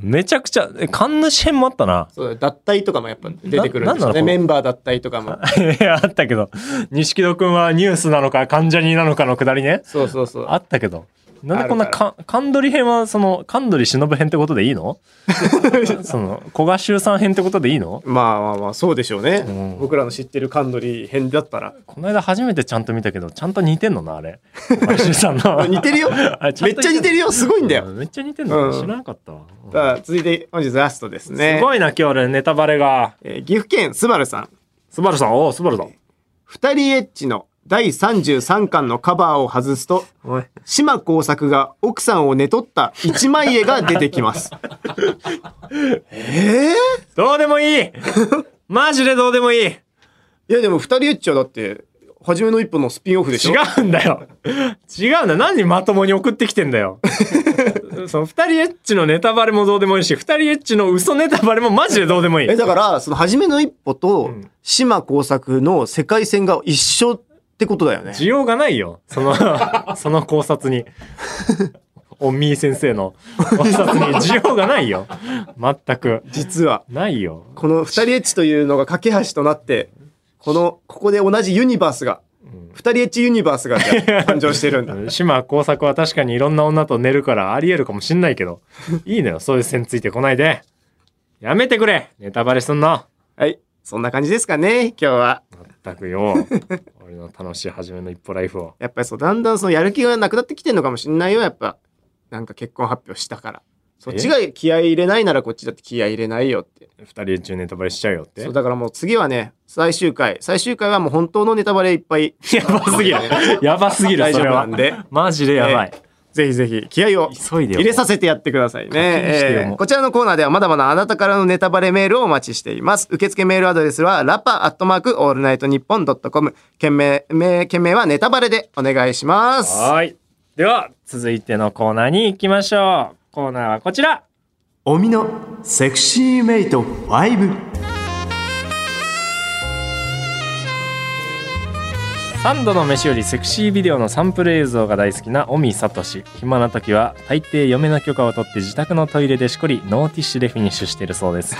めちゃくちゃ、え、神主編もあったな。そうだ脱退とかもやっぱ出てくるんですよねメンバー脱退とかも *laughs* いや、あったけど、錦戸くんはニュースなのか、関ジャニなのかのくだりね。そうそうそうあったけど。なんでこんなかか、神取り編は、その、神取り忍編ってことでいいの？*laughs* その、古賀修さん編ってことでいいの？まあまあまあそうでしょうね、ん。僕らの知ってるカンドリ編だったら。この間初めてちゃんと見たけど、ちゃんと似てんのな、あれ。*laughs* 古賀修さんの。似てるよ。あめっちゃ似てるよ。すごいんだよ、うんめっちゃ似てんの、うん知らなかったわ。さあ続いて本日ラストですね。すごいな、今日俺、ネタバレが。えー岐阜県スバルさん。スバルさん、おお、スバルだ。二人エッチの第33巻のカバーを外すと。島耕作が奥さんを寝取った一枚絵が出てきますええどうでもいいマジでどうでもいいいやでも二人エッチはだって初めの一歩のスピンオフでしょ？違うんだよ。違うんだよ。何まともに送ってきてんだよ。*laughs* その二人エッチのネタバレもどうでもいいし、二人エッチの嘘ネタバレもマジでどうでもいいえ。だからその初めの一歩とん島耕作の世界線が一緒ってことだよね需要がないよ。その、*laughs* その考察に。おみー先生の考察に需要がないよ。全く。実はないよ。この二人エッチというのが架け橋となってこのここで同じユニバースが二人エッチユニバースが誕生してるんだ *laughs* 島工作は確かにいろんな女と寝るからありえるかもしんないけど、いいのよ。そういう線ついてこないで。やめてくれネタバレすんの。はいそんな感じですかね今日はまったくよ。*laughs* 俺の楽しい初めの一歩ライフを。やっぱりそうだんだんそのやる気がなくなってきてんのかもしんないよやっぱなんか結婚発表したからそっちが気合い入れないならこっちだって気合い入れないよって二人中ネタバレしちゃうよってそう。だからもう次はね最終回最終回はもう本当のネタバレいっぱい *laughs* やばすぎる。やばすぎる、それは夫なん。でマジでやばい。ぜひぜひ気合を急いでよ。入れさせてやってくださいね、えーこちらのコーナーではまだまだあなたからのネタバレメールをお待ちしています受付メールアドレスはラパアットマークオールナイトニッポンドットコム件名名件名はネタバレでお願いしますはい。では、続いてのコーナーに行きましょう。コーナーはこちら。おみのセクシーメイト5 3度の飯よりセクシービデオのサンプル映像が大好きな尾身聡暇な時は大抵嫁の許可を取って自宅のトイレでしこりノーティッシュでフィニッシュしているそうです。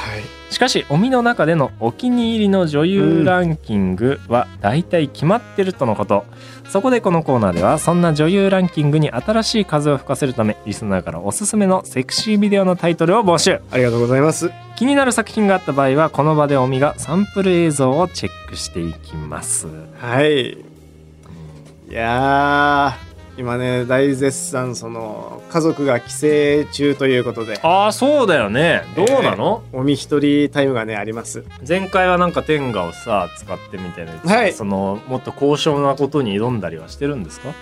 しかし尾身の中でのお気に入りの女優ランキングは大体決まってるとのこと、そこでこのコーナーではそんな女優ランキングに新しい風を吹かせるためリスナーからおすすめのセクシービデオのタイトルを募集。ありがとうございます。気になる作品があった場合はこの場で尾身がサンプル映像をチェックしていきます。はいいやー今ね大絶賛その家族が帰省中ということで。ああそうだよね。どうなの、おみ一人タイムがねあります。前回はなんか天下をさ使ってみたいなはい。そのもっと高尚なことに挑んだりはしてるんですか？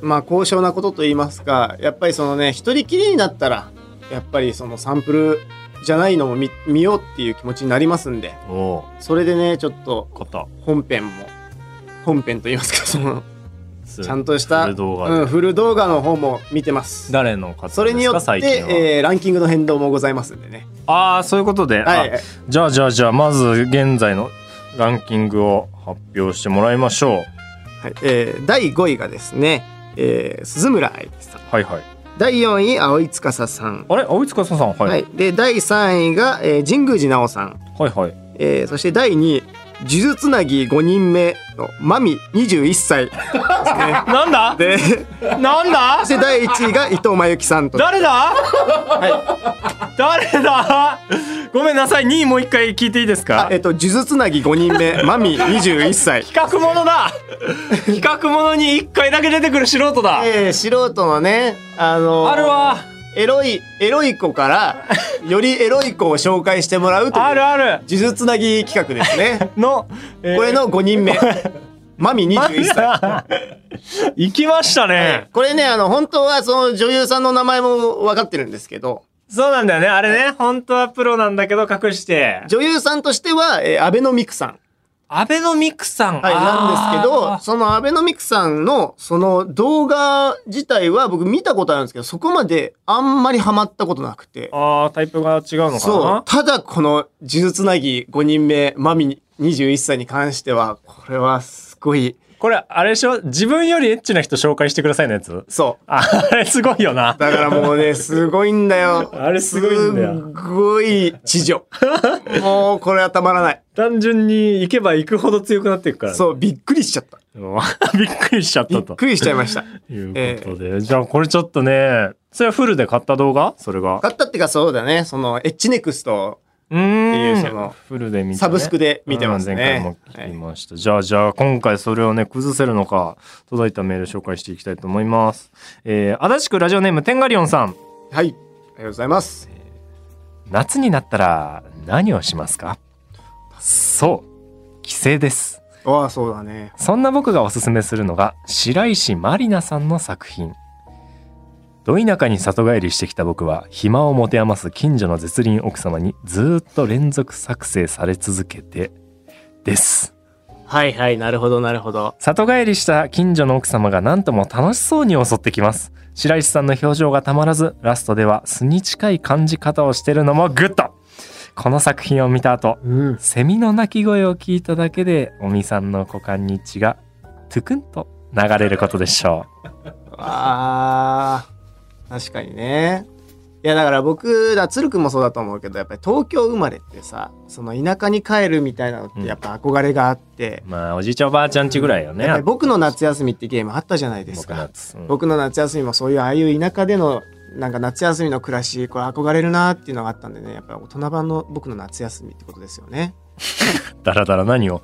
まあ高尚なことと言いますかやっぱりそのね一人きりになったらやっぱりそのサンプルじゃないのも見見ようっていう気持ちになりますんで。それでねちょっと方本編も本編と言いますかそのちちゃんとしたフル動画で。うん、フル動画の方も見てます。誰の方それによって、えーランキングの変動もございますんでね。ああそういうことで、はい。あじゃあじゃあじゃあまず現在のランキングを発表してもらいましょう。はい。えー第5位がですね、えー鈴村愛さん。はいはい。第4位葵司さん、あれ？青塚さん？はい、はい。で第3位が、えー神宮寺奈緒さん、はいはい。えーそして第2位呪術つなぎ5人目のマミ21歳。なんだ？でなんだ？そして第1位が伊藤真由紀さんと。誰だ？誰だ？ごめんなさい。2位もう一回聞いていいですあかえっと呪術つなぎ5人目マミ21歳。企画ものだ。企画ものに1回だけ出てくる素人だ。えー、素人のねあのーあるわエロいエロい子から *laughs* よりエロい子を紹介してもらうというあるある。呪術つなぎ企画ですね。*laughs* の、えー。これの5人目。マミ *laughs* 21歳。行きましたね。これねあの本当はその女優さんの名前も分かってるんですけど。そうなんだよね。あれね、本当はプロなんだけど隠して。女優さんとしては、えーアベノミクさんアベノミクさん。はい、なんですけど、そのアベノミクさんの、その動画自体は僕見たことあるんですけど、そこまであんまりハマったことなくて。あータイプが違うのかなそう。ただこの呪術つなぎ5人目、マミ21歳に関しては、これはすごい、これ、あれでしょ？自分よりエッチな人紹介してくださいのやつ？そう。ああれすごいよな。だからもうね、すごいんだよ。あれすごいんだよすごい地上。*laughs* もうこれはたまらない。単純に行けば行くほど強くなっていくから。そう、びっくりしちゃった。う。*laughs* びっくりしちゃったと。びっくりしちゃいました。いうことで。じゃあこれちょっとね、それはフルで買った動画？それが。買ったっていうかそうだね、そのエッジネクスト。っていうそのフルで見て、ね。サブスクで見てますねうん前回も聞きました。じゃあ、じゃあ、今回それをね、崩せるのか、届いたメール紹介していきたいと思います。えー、足立区ラジオネーム、テンガリオンさん。はい。ありがとうございます。夏になったら何をしますか？そう、帰省です。ああ、そうだね。そんな僕がおすすめするのが白石まりなさんの作品ど田舎に里帰りしてきた僕は暇を持て余す近所の絶倫奥様にずーっと連続搾精され続けてです。はいはい、なるほどなるほど。里帰りした近所の奥様が何とも楽しそうに襲ってきます。白石さんの表情がたまらずラストでは素に近い感じ方をしてるのもグッド。この作品を見た後うん。セミの鳴き声を聞いただけでおみさんの股間に血がトゥクンと流れることでしょああ、*laughs* 確かにね。いやだから僕だ鶴くんもそうだと思うけどやっぱり東京生まれってさその田舎に帰るみたいなのってやっぱ憧れがあって、うまあおじいちゃんおばあちゃんちぐらいよね、やっぱり僕の夏休みってゲームあったじゃないです僕か夏、うん。僕の夏休みもそういうああいう田舎でのなんか夏休みの暮らしこれ憧れるなっていうのがあったんでねやっぱり大人版の僕の夏休みってことですよね。だらだら何を？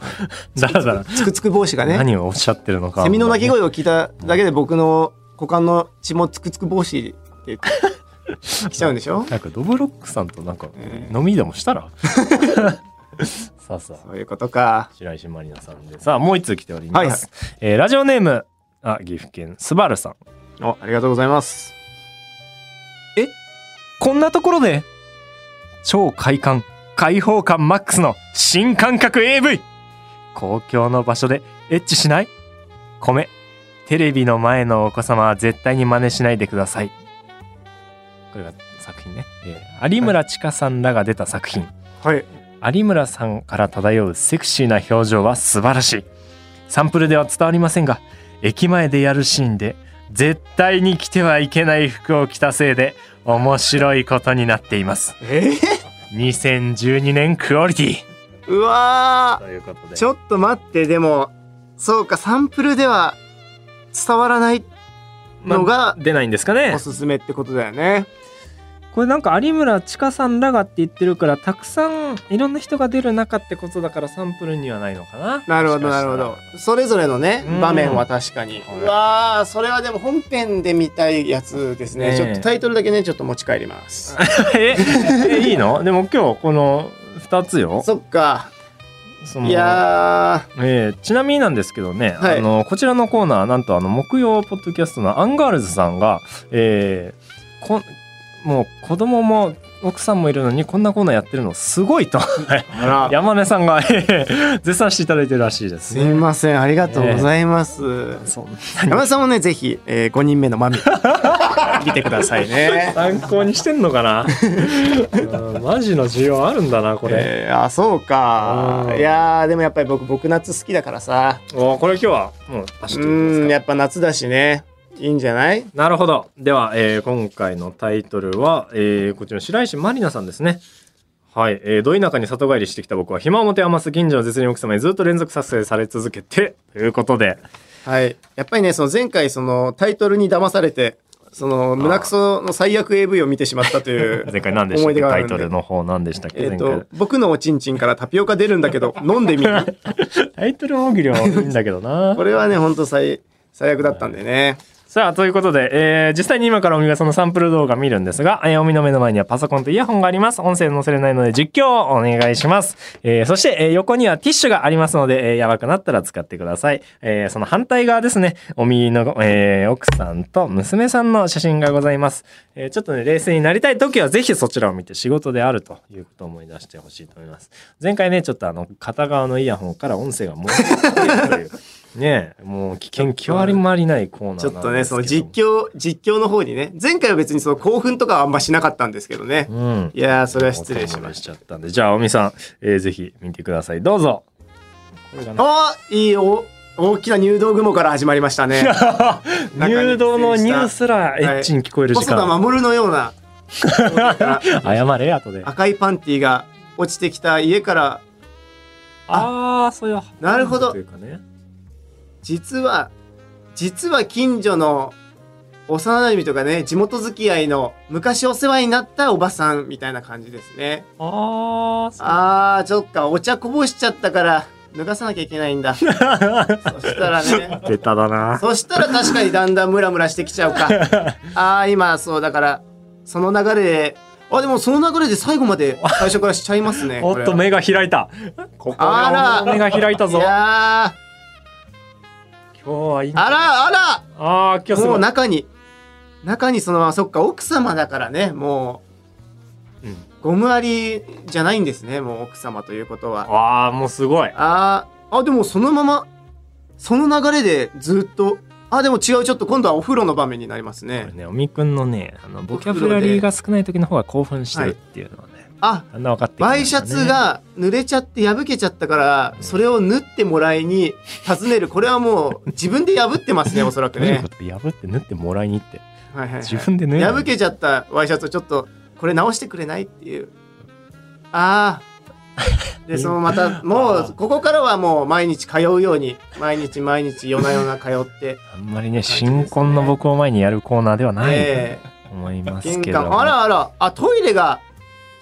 だらだらつくつく帽子がね。何をおっしゃってるのか。セミの鳴き声を聞いただけで僕の股間の血もつくつく帽子って来ちゃうんでしょ？なんかドブロックさんとなんかえ飲みでもしたら？*laughs* さあさあ。そういうことか。白石まりなさんで。さあもう一通来ております、はいはい。えーラジオネームあ岐阜県スバルさん。おありがとうございます。こんなところで超快感開放感マックスの新感覚 AV 公共の場所でエッチしない？米テレビの前のお子様は絶対に真似しないでください。これが作品ね、えー有村千佳さんらが出た作品、はい。有村さんから漂うセクシーな表情は素晴らしい。サンプルでは伝わりませんが駅前でやるシーンで絶対に着てはいけない服を着たせいで面白いことになっています。え2012年クオリティ。ー、うわということで。ーちょっと待ってでもそうかサンプルでは伝わらないのが出ないんですかね。おすすめってことだよね、これなんか有村千佳さんらがって言ってるからたくさんいろんな人が出る中ってことだからサンプルにはないのかな。なるほどなるほど。それぞれのねうん。場面は確かに、うわーそれはでも本編で見たいやつですね、ねえ。ちょっとタイトルだけねちょっと持ち帰ります。*laughs* ええいいの？でも今日この2つよ。そっかそのいやえーちなみになんですけどね、はい。あのこちらのコーナーなんとあの木曜ポッドキャストのアンガールズさんが、えーこもう子供も奥さんもいるのにこんなコーナーやってるのすごいと。*laughs* 山根さんが、えー絶賛していただいてるらしいです。すいません。ありがとうございます、そん山田さんもねぜひ、え5人目のマミ。*laughs* 見てくださいね。参考にしてんのかな？*laughs* うんマジの需要あるんだなこれ、えーあそうか。うん。いやーでもやっぱり僕僕夏好きだからさ。おこれ今日はもう走うんやっぱ夏だしねいいんじゃない？なるほど。では、えー今回のタイトルは、えーこちら白石まりなさんですね。はい、えー、ど田舎に里帰りしてきた僕は暇を持て余す近所の絶倫奥様にずっと連続撮影され続けてということで。はい。やっぱりねその前回そのタイトルに騙されてその胸クソの最悪 AV を見てしまったという *laughs* 前回何でした思っけタイトルの方何でしたっけ？えっ、と僕のおちんちんからタピオカ出るんだけど飲んでみる？*laughs* タイトル大喜利はいいんだけどな。*laughs* これはねほんと最最悪だったんでねさあということで、えー実際に今からおみがそのサンプル動画見るんですが、えーおみの目の前にはパソコンとイヤホンがあります。音声載せれないので実況をお願いします、えーそして、えー横にはティッシュがありますので、えーやばくなったら使ってください、えーその反対側ですね。おみの、えー奥さんと娘さんの写真がございます、えーちょっとね冷静になりたい時はぜひそちらを見て仕事であるということを思い出してほしいと思います。前回ねちょっとあの片側のイヤホンから音声が漏れてるというねえもう危険極まりないコーナーちょっとね、その実況、実況の方にね、前回は別にその興奮とかはあんましなかったんですけどね。うん。いやー、それは失礼しまししちゃった。んでじゃあおみさん、えーぜひ見てください。どうぞ。あいいお、大きな入道雲から始まりましたね。*laughs* 入道のニュースらエッチに聞こえる時細田間、守のような。*laughs* 謝れ後で。赤いパンティが落ちてきた家から、ああそういうなるほど。というかね実は、実は近所の幼馴染とかね、地元付き合いの昔お世話になったおばさんみたいな感じですね。ああそうあー、ちょっか、お茶こぼしちゃったから、脱がさなきゃいけないんだ。*laughs* そしたらね、ベタだなそしたら確かにだんだんムラムラしてきちゃうか。*laughs* あー、今、そう、だから、その流れで、あ、でもその流れで最後まで最初からしちゃいますね。*laughs* おっと目が開いたここあらで目が開いたぞいや今日はいいー、あら、あら。あー今日すもう中に、中にそのまま、そっか、奥様だからね、もうん。う、ゴムありじゃないんですね、もう奥様ということは。ああもうすごい。あー、あ、でもそのまま、その流れでずっと、あ、でも違う、ちょっと今度はお風呂の場面になりますね。ねおみくんのねあのボキャブラリーが少ない時の方が興奮してるっていうのはね、あ、だんだん分かってきまワイシャツが濡れちゃって破けちゃったから、それを縫ってもらいに尋ねる。これはもう自分で破ってますね、おそらくね。どういうこ。と？破って縫ってもらいに行って。はいはいはい。自分で縫えない破けちゃったワイシャツをちょっとこれ直してくれないっていう。ああでそのまたもうここからはもう毎日通うように毎日毎日夜な夜な通って。あんまりね新婚の僕を前にやるコーナーではないえと思います玄けども、関。あらあら。あトイレが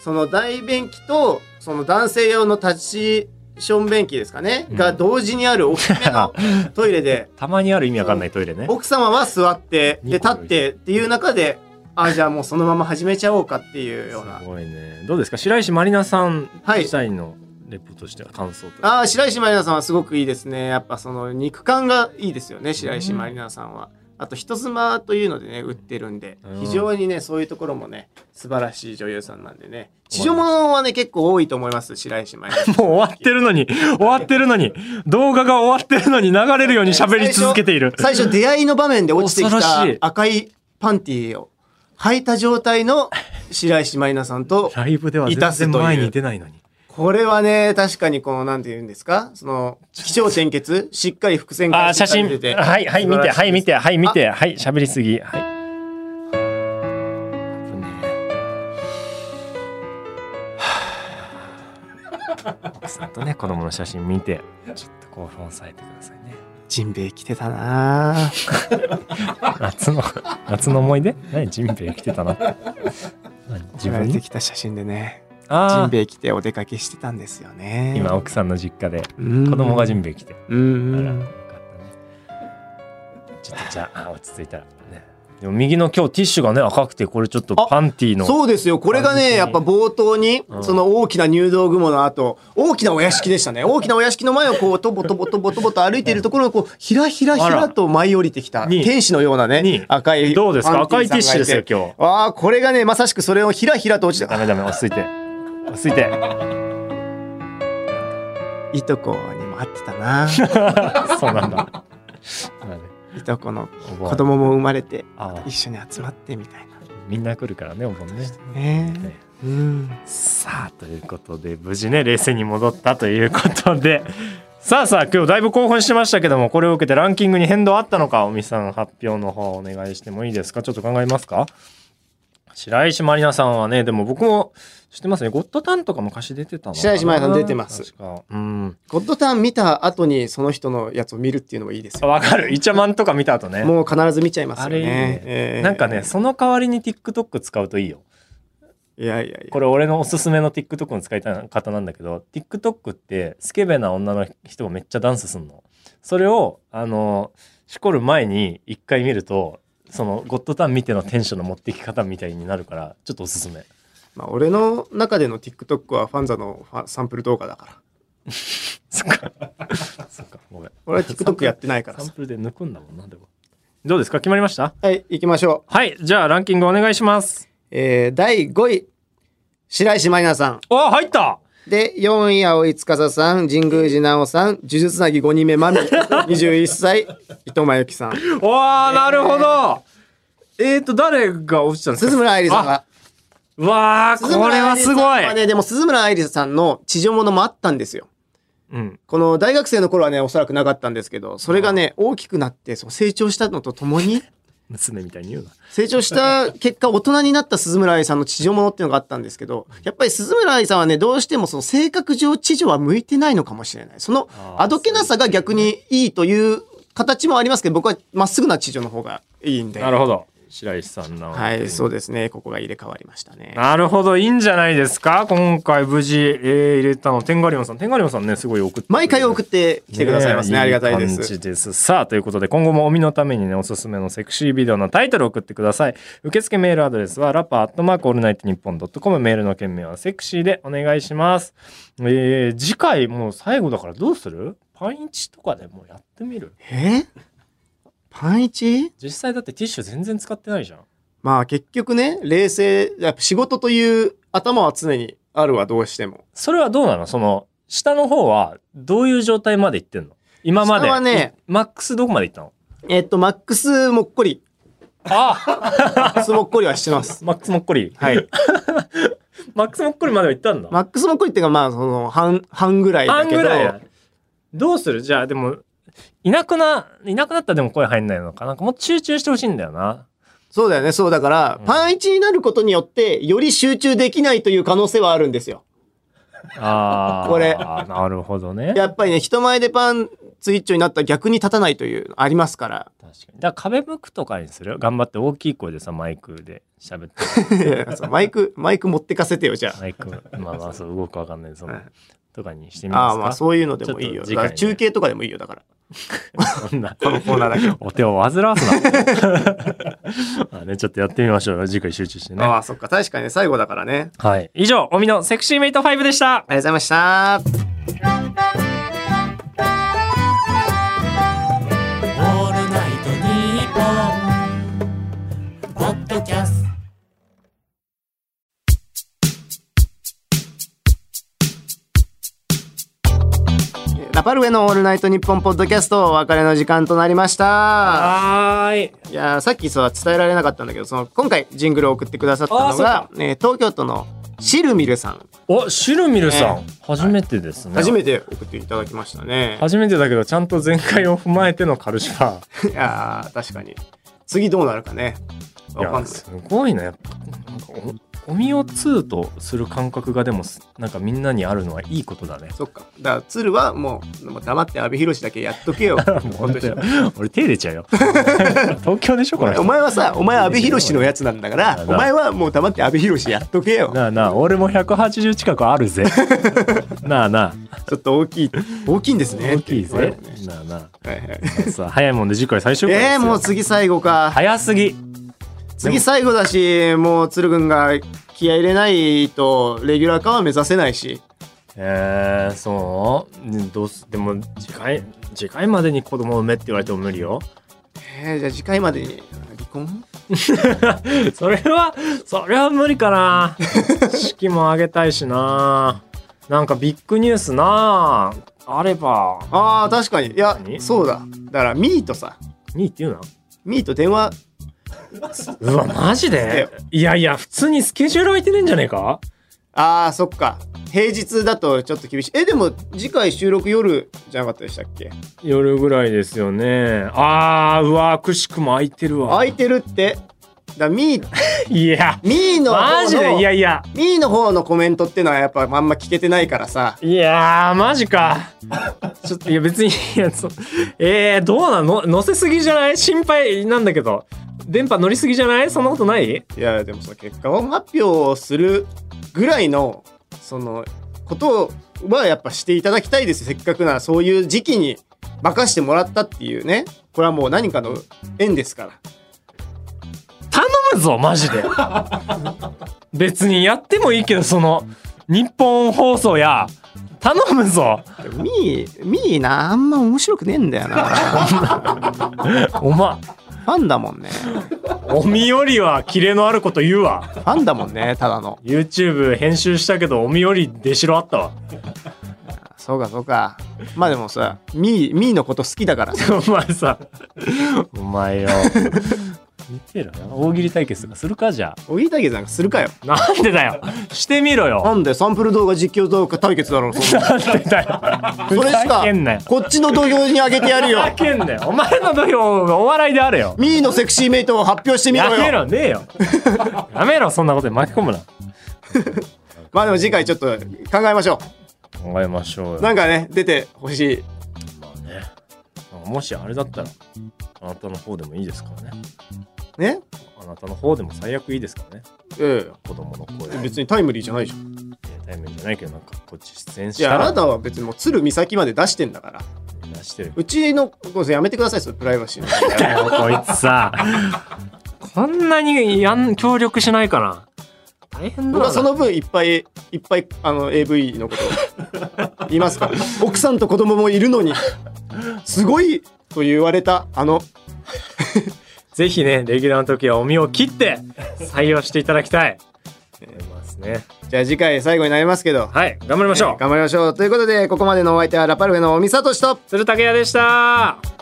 その大便器とその男性用の立ちション便器ですかね、うん。が同時にある大きめの *laughs* トイレで。たまにある意味わかんないトイレね。奥様は座ってで立ってっていう中であじゃあもうそのまま始めちゃおうかっていうような。すごいね。どうですか？白石まりなさんはい自体のレポとしては感想とか、ああ白石まりなさんはすごくいいですね。やっぱその肉感がいいですよね白石まりなさんは、あと人妻というのでね売ってるんで、うん。非常にねそういうところもね素晴らしい女優さんなんでね。地上物はね結構多いと思います白石まりなさん。もう終わってるのに終わってるのに動画が終わってるのに流れるように喋り続けている。最初出会いの場面で落ちてきた赤いパンティを履いた状態の白石まりなさんとライブでは全然前に出ないのにこれはね確かにこのなんて言うんですか？その気象転結？しっかり伏線回収あー写真。されてて。はいはい見てはい見てはい見て。はい喋りすぎ。はい。奥さんとね子供の写真見て。ちょっと興奮を抑えてくださいね。ジンベエ来てたな。夏の夏の思い出？何？ジンベエ来てたなって何自自分できた写真でねジンベエ来てお出かけしてたんですよね。今奥さんの実家で子子供がジンベエ来て。うんあら、うんよかったね。ちょっとじゃあ、あ落ち着いたら。ね。でも右の今日ティッシュがね赤くてこれちょっとパンティーの。そうですよ。これがねやっぱ冒頭にうん。その大きな入道雲の後大きなお屋敷でしたね。大きなお屋敷の前をこうとぼとぼとぼとぼと歩いているところをこうひらひらひらと舞い降りてきたに天使のようなねに赤いどうですか赤いティッシュですよ今日。ああこれがねまさしくそれをひらひらと落ちたダメダメ落ち着いて落ち着いて。いとこにも会ってたな。*laughs* そうなんだ。いとこの子供も生まれて一緒に集まってみたいみんな来るからねお盆ね。なね。ね。うん。さあということで無事ね冷静に戻ったということで。*laughs* さあさあ今日だいぶ興奮してましたけどもこれを受けてランキングに変動あったのかおみさん発表の方お願いしてもいいですか？ちょっと考えますか？白石まりなさんはねでも僕も知ってますね。ゴッドタンとか昔出てたの白石まりなさん出てます。確か。うん。ゴッドタン見た後にその人のやつを見るっていうのもいいですよ。わかる。イチャマンとか見た後ね。もう必ず見ちゃいますよあれいいね。ねえ。ーなんかねその代わりに TikTok 使うといいよ。いやいやいや。これ俺のおすすめの TikTok の使い方なんだけど TikTok ってスケベな女の人がめっちゃダンスすんの。それをあのしこる前に一回見るとそのゴッドタン見てのテンションの持ってき方みたいになるからちょっとおすすめまあ、俺の中での TikTok はファンザのサンプル動画だから。*laughs* そっか。*laughs* そっかごめん。俺は TikTok やってないからさ。サンプルで抜くんだもんなでも。どうですか？決まりました？はい、行きましょう。はいじゃあランキングお願いします。えー、第5位、白石麻里奈さん。あ入った！で、4位、青井司さん、神宮寺奈緒さん、呪術つなぎ5人目、まみ、*laughs* 21歳、伊藤真由紀さん。わあなるほど。えーと誰が落ちたんですか？鈴村愛理さんが。うわあこれはすごい、ね、でも鈴村愛理さんの地上物もあったんですよ。うんこの大学生の頃はね、おそらくなかったんですけど、それがね、大きくなって、そう成長したのとともに、*laughs* 娘みたいに言うな成長した結果、大人になった鈴村愛さんの地上物っていうのがあったんですけど、やっぱり鈴村愛さんはね、どうしてもその性格上地上は向いてないのかもしれない。そのあどけなさが逆にいいという形もありますけど、僕はまっすぐな熟女の方がいいんで。なるほど白石さんなはい、そうですね。ここが入れ替わりましたね。なるほど。いいんじゃないですか？今回無事、えー入れたの。テンガリオンさん。テンガリオンさんねすごい送って毎回送ってきてくださいますね。ありがたいで感じす。です。さあということで今後もおみのためにねおすすめのセクシービデオのタイトルを送ってください。受付メールアドレスはラッパーアットマークオールナイトニッポンドットコム。メールの件名はセクシーでお願いします。えー、次回もう最後だからどうする？パンイチとかでもうやってみる？え？パンイチ？実際だってティッシュ全然使ってないじゃん。まあ結局ね、冷静、やっぱ仕事という頭は常にあるわ、どうしても。それはどうなの？その下の方はどういう状態までいってんの？今まで？下はねいマックスどこまでいったの？えっと、マックスもっこり。あ！マックスもっこりはしてます。*laughs* マックスもっこり？はい。*laughs* マックスもっこりまでは行ったんだ。マックスもっこりっていうか、まあ、その、半、半ぐらいだ半けど。ぐらいだ。どうする？じゃあでもいなくないなくなったらでも声入んないのかな？んかもっと集中してほしいんだよな。そうだよね、そうだから、うん。パンイチになることによって、より集中できないという可能性はあるんですよ。あー *laughs* これ。なるほどね。やっぱりね、人前でパンツ一丁になったら逆に立たないというのありますから。確かに。だから壁向くとかにする？頑張って大きい声でさマイクで喋って。*laughs* マイク、マイク持ってかせてよ、じゃあ。マイクまあまあそう動くかわかんない。そのはい。とかにしてみますか？ああ、まあそういうのでもいいよ。ね。だから中継とかでもいいよ、だから。そんなこのコーナーだけ。お手を煩わすな *laughs* まあねちょっとやってみましょう次回集中してねああ、そっか。確かに最後だからね。はい以上おみのセクシーメイト5でしたありがとうございました。オールナイトニッポン」ポッドキャストラパルフェのオールナイトニッポンポッドキャストお別れの時間となりました。はーいいやーさっきそう伝えられなかったんだけど、その今回ジングルを送ってくださったのが、えー東京都のシルミルさん。おシルミルさん、ね初めてですね初めて送っていただきましたね。初めてだけどちゃんと前回を踏まえてのカルシファーいやー確かに。次どうなるかね。いわかんないや。すごいなやっぱなんかおおみを2とする感覚がでもすなんかみんなにあるのはいいことだね。そっか。だから鶴はもう黙って阿部寛だけやっとけよ。*laughs* 俺手出ちゃうよ。*laughs* 東京でしょこれお前はさ、お前は阿部寛のやつなんだから、お前はもう黙って阿部寛やっとけよ。なあなあ。俺も180近くあるぜ。*laughs* なあなちょっと大きい、大きいんですあね。大きいぜ。なあなはいはい。あさあ早いもんで次回最終回えー、もう次最後か。早すぎ次最後だし、もう鶴くんが気合い入れないと、レギュラー化は目指せないし。えー、そう？ねどうすでも次回次回までに子供を産めって言われても無理よ。えー、じゃあ次回までに離婚？*laughs* それはそれは無理かな。式もあげたいしな。なんかビッグニュースなあれば。ああ、確かに。いや、何？そうだ。だから、ミーとさ、にって言うな。ミーと電話、うわマジで？いやいや普通にスケジュール空いてねえんじゃねえか？ああ、そっか。平日だとちょっと厳しい。え、でも次回収録夜じゃなかったでしたっけ？夜ぐらいですよね。あーうわくしくも空いてるわ。空いてるって？だミー、*laughs* いやミーの方の、マジで？いやいや。ミーの方のコメントってのはやっぱあんま聞けてないからさ。いやーマジか。ちょっと。いや別にいやそえー、どうなの？乗せすぎじゃない？心配なんだけど電波乗りすぎじゃない？そんなことない？いや、でもその結果発表をするぐらいの、その、ことはやっぱしていただきたいです。せっかくならそういう時期に任してもらったっていうね。これはもう何かの縁ですから。頼むぞマジで。*laughs* 別にやってもいいけどその日本放送や。頼むぞ。ミーミーなあんま面白くねえんだよな。*laughs* おまファンだもんね。おみよりはキレのあること言うわ。ファンだもんねただの。YouTube 編集したけどおみより出しろあったわ。そうかそうか。まあでもさミーミーのこと好きだからさ。*laughs* お前さ。お前よ見てろよ大喜利対決とかするかじゃおぎり対決なんかするかよ。あなんでだよ？してみろなよんでサンプル動画実況動画対決だろうそんな。なんでだよ？それしかこっちの土俵に上げてやるよ。ふざけんなよ。お前の土俵がお笑いであるよ。ミーのセクシーメイトを発表してみろやめよろねえよ。やめろそんなことに巻き込むな。*laughs* まあでも次回ちょっと考えましょ考えましょうよ。うなんかね出てほしい。まあね。もしあれだったらあなたの方でもいいですからねね。あなたの方でも最悪いいですからね。え子供の声。え別にタイムリーじゃないじゃん。タイムリーじゃないけどなんかこっち出演しいやあなたは別にもう鶴岬まで出してんだから。出してる。うちのごめんなさいやめてくださいそれプライバシーの。こいつさ。こんなにやん協力しないかな。大変だな。その分いっぱいいっぱいあの AV のこと言いますから。*laughs* 奥さんと子供もいるのに。すごいと言われたあのぜひねレギュラーの時はお身を切って *laughs* 採用していただきたい。ますね。じゃあ次回最後になりますけど。はい頑張りましょう。頑張りましょう。ということでここまでのお相手はラパルフェの尾身聡と鶴竹屋でした